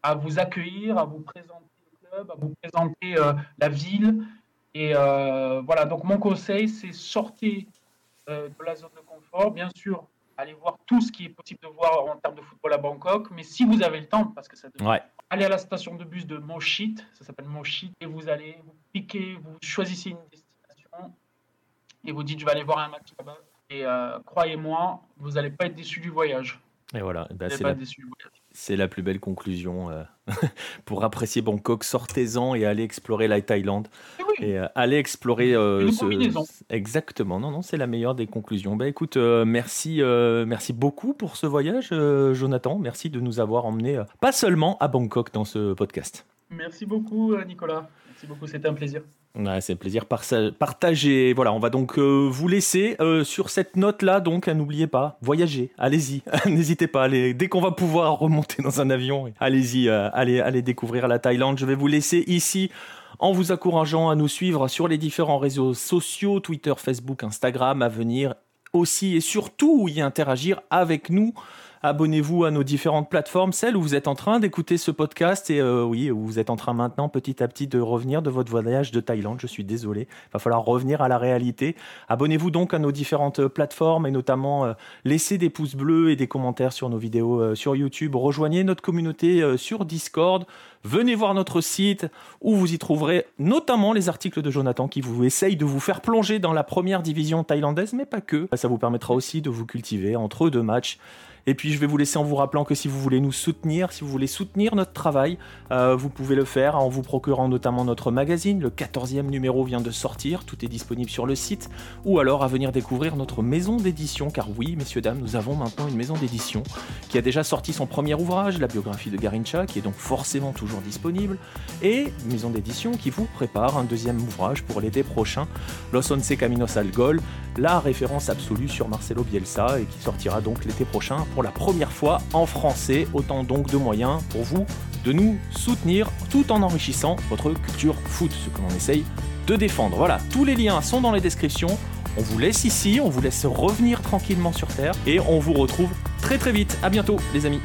à vous accueillir, à vous présenter le club, à vous présenter euh, la ville. Et euh, voilà, donc mon conseil, c'est sortir euh, de la zone de confort. Bien sûr, allez voir tout ce qui est possible de voir en termes de football à Bangkok. Mais si vous avez le temps, parce que ça devient allez à la station de bus de Moshit, ça s'appelle Moshit, et vous allez, vous piquez, vous choisissez une destination, et vous dites je vais aller voir un match là-bas. Et euh, croyez-moi, vous n'allez pas être déçu du voyage.
Et voilà, bah, c'est la... C'est la plus belle conclusion. Euh, pour apprécier Bangkok, sortez-en et allez explorer la Thaïlande. Eh et, euh, allez explorer euh, Exactement, non, non, c'est la meilleure des conclusions. Bah écoute, merci, merci beaucoup pour ce voyage, Jonathan. Merci de nous avoir emmenés, pas seulement à Bangkok dans ce podcast.
Merci beaucoup, Nicolas. Merci beaucoup, c'était un plaisir
c'est un plaisir partagé. Voilà, on va donc euh, vous laisser euh, sur cette note-là. Donc, n'oubliez pas, voyagez, allez-y, n'hésitez pas. Dès qu'on va pouvoir remonter dans un avion, allez-y, euh, allez, allez découvrir la Thaïlande. Je vais vous laisser ici en vous encourageant à nous suivre sur les différents réseaux sociaux, Twitter, Facebook, Instagram, à venir aussi et surtout y interagir avec nous abonnez-vous à nos différentes plateformes, celles où vous êtes en train d'écouter ce podcast et euh, oui, où vous êtes en train maintenant petit à petit de revenir de votre voyage de Thaïlande. Je suis désolé, il va falloir revenir à la réalité. Abonnez-vous donc à nos différentes plateformes et notamment euh, laissez des pouces bleus et des commentaires sur nos vidéos euh, sur YouTube. Rejoignez notre communauté sur Discord. Venez voir notre site où vous y trouverez notamment les articles de Jonathan qui vous essayent de vous faire plonger dans la première division thaïlandaise, mais pas que. Ça vous permettra aussi de vous cultiver entre deux matchs et puis je vais vous laisser en vous rappelant que si vous voulez nous soutenir, si vous voulez soutenir notre travail, euh, vous pouvez le faire en vous procurant notamment notre magazine. Le 14e numéro vient de sortir, tout est disponible sur le site. Ou alors à venir découvrir notre maison d'édition, car oui, messieurs, dames, nous avons maintenant une maison d'édition qui a déjà sorti son premier ouvrage, la biographie de Garincha, qui est donc forcément toujours disponible. Et maison d'édition qui vous prépare un deuxième ouvrage pour l'été prochain, Los Once Caminos al Gol, la référence absolue sur Marcelo Bielsa et qui sortira donc l'été prochain pour la première fois en français. Autant donc de moyens pour vous de nous soutenir tout en enrichissant votre culture foot, ce que l'on essaye de défendre. Voilà, tous les liens sont dans les descriptions. On vous laisse ici, on vous laisse revenir tranquillement sur Terre et on vous retrouve très très vite. À bientôt les amis.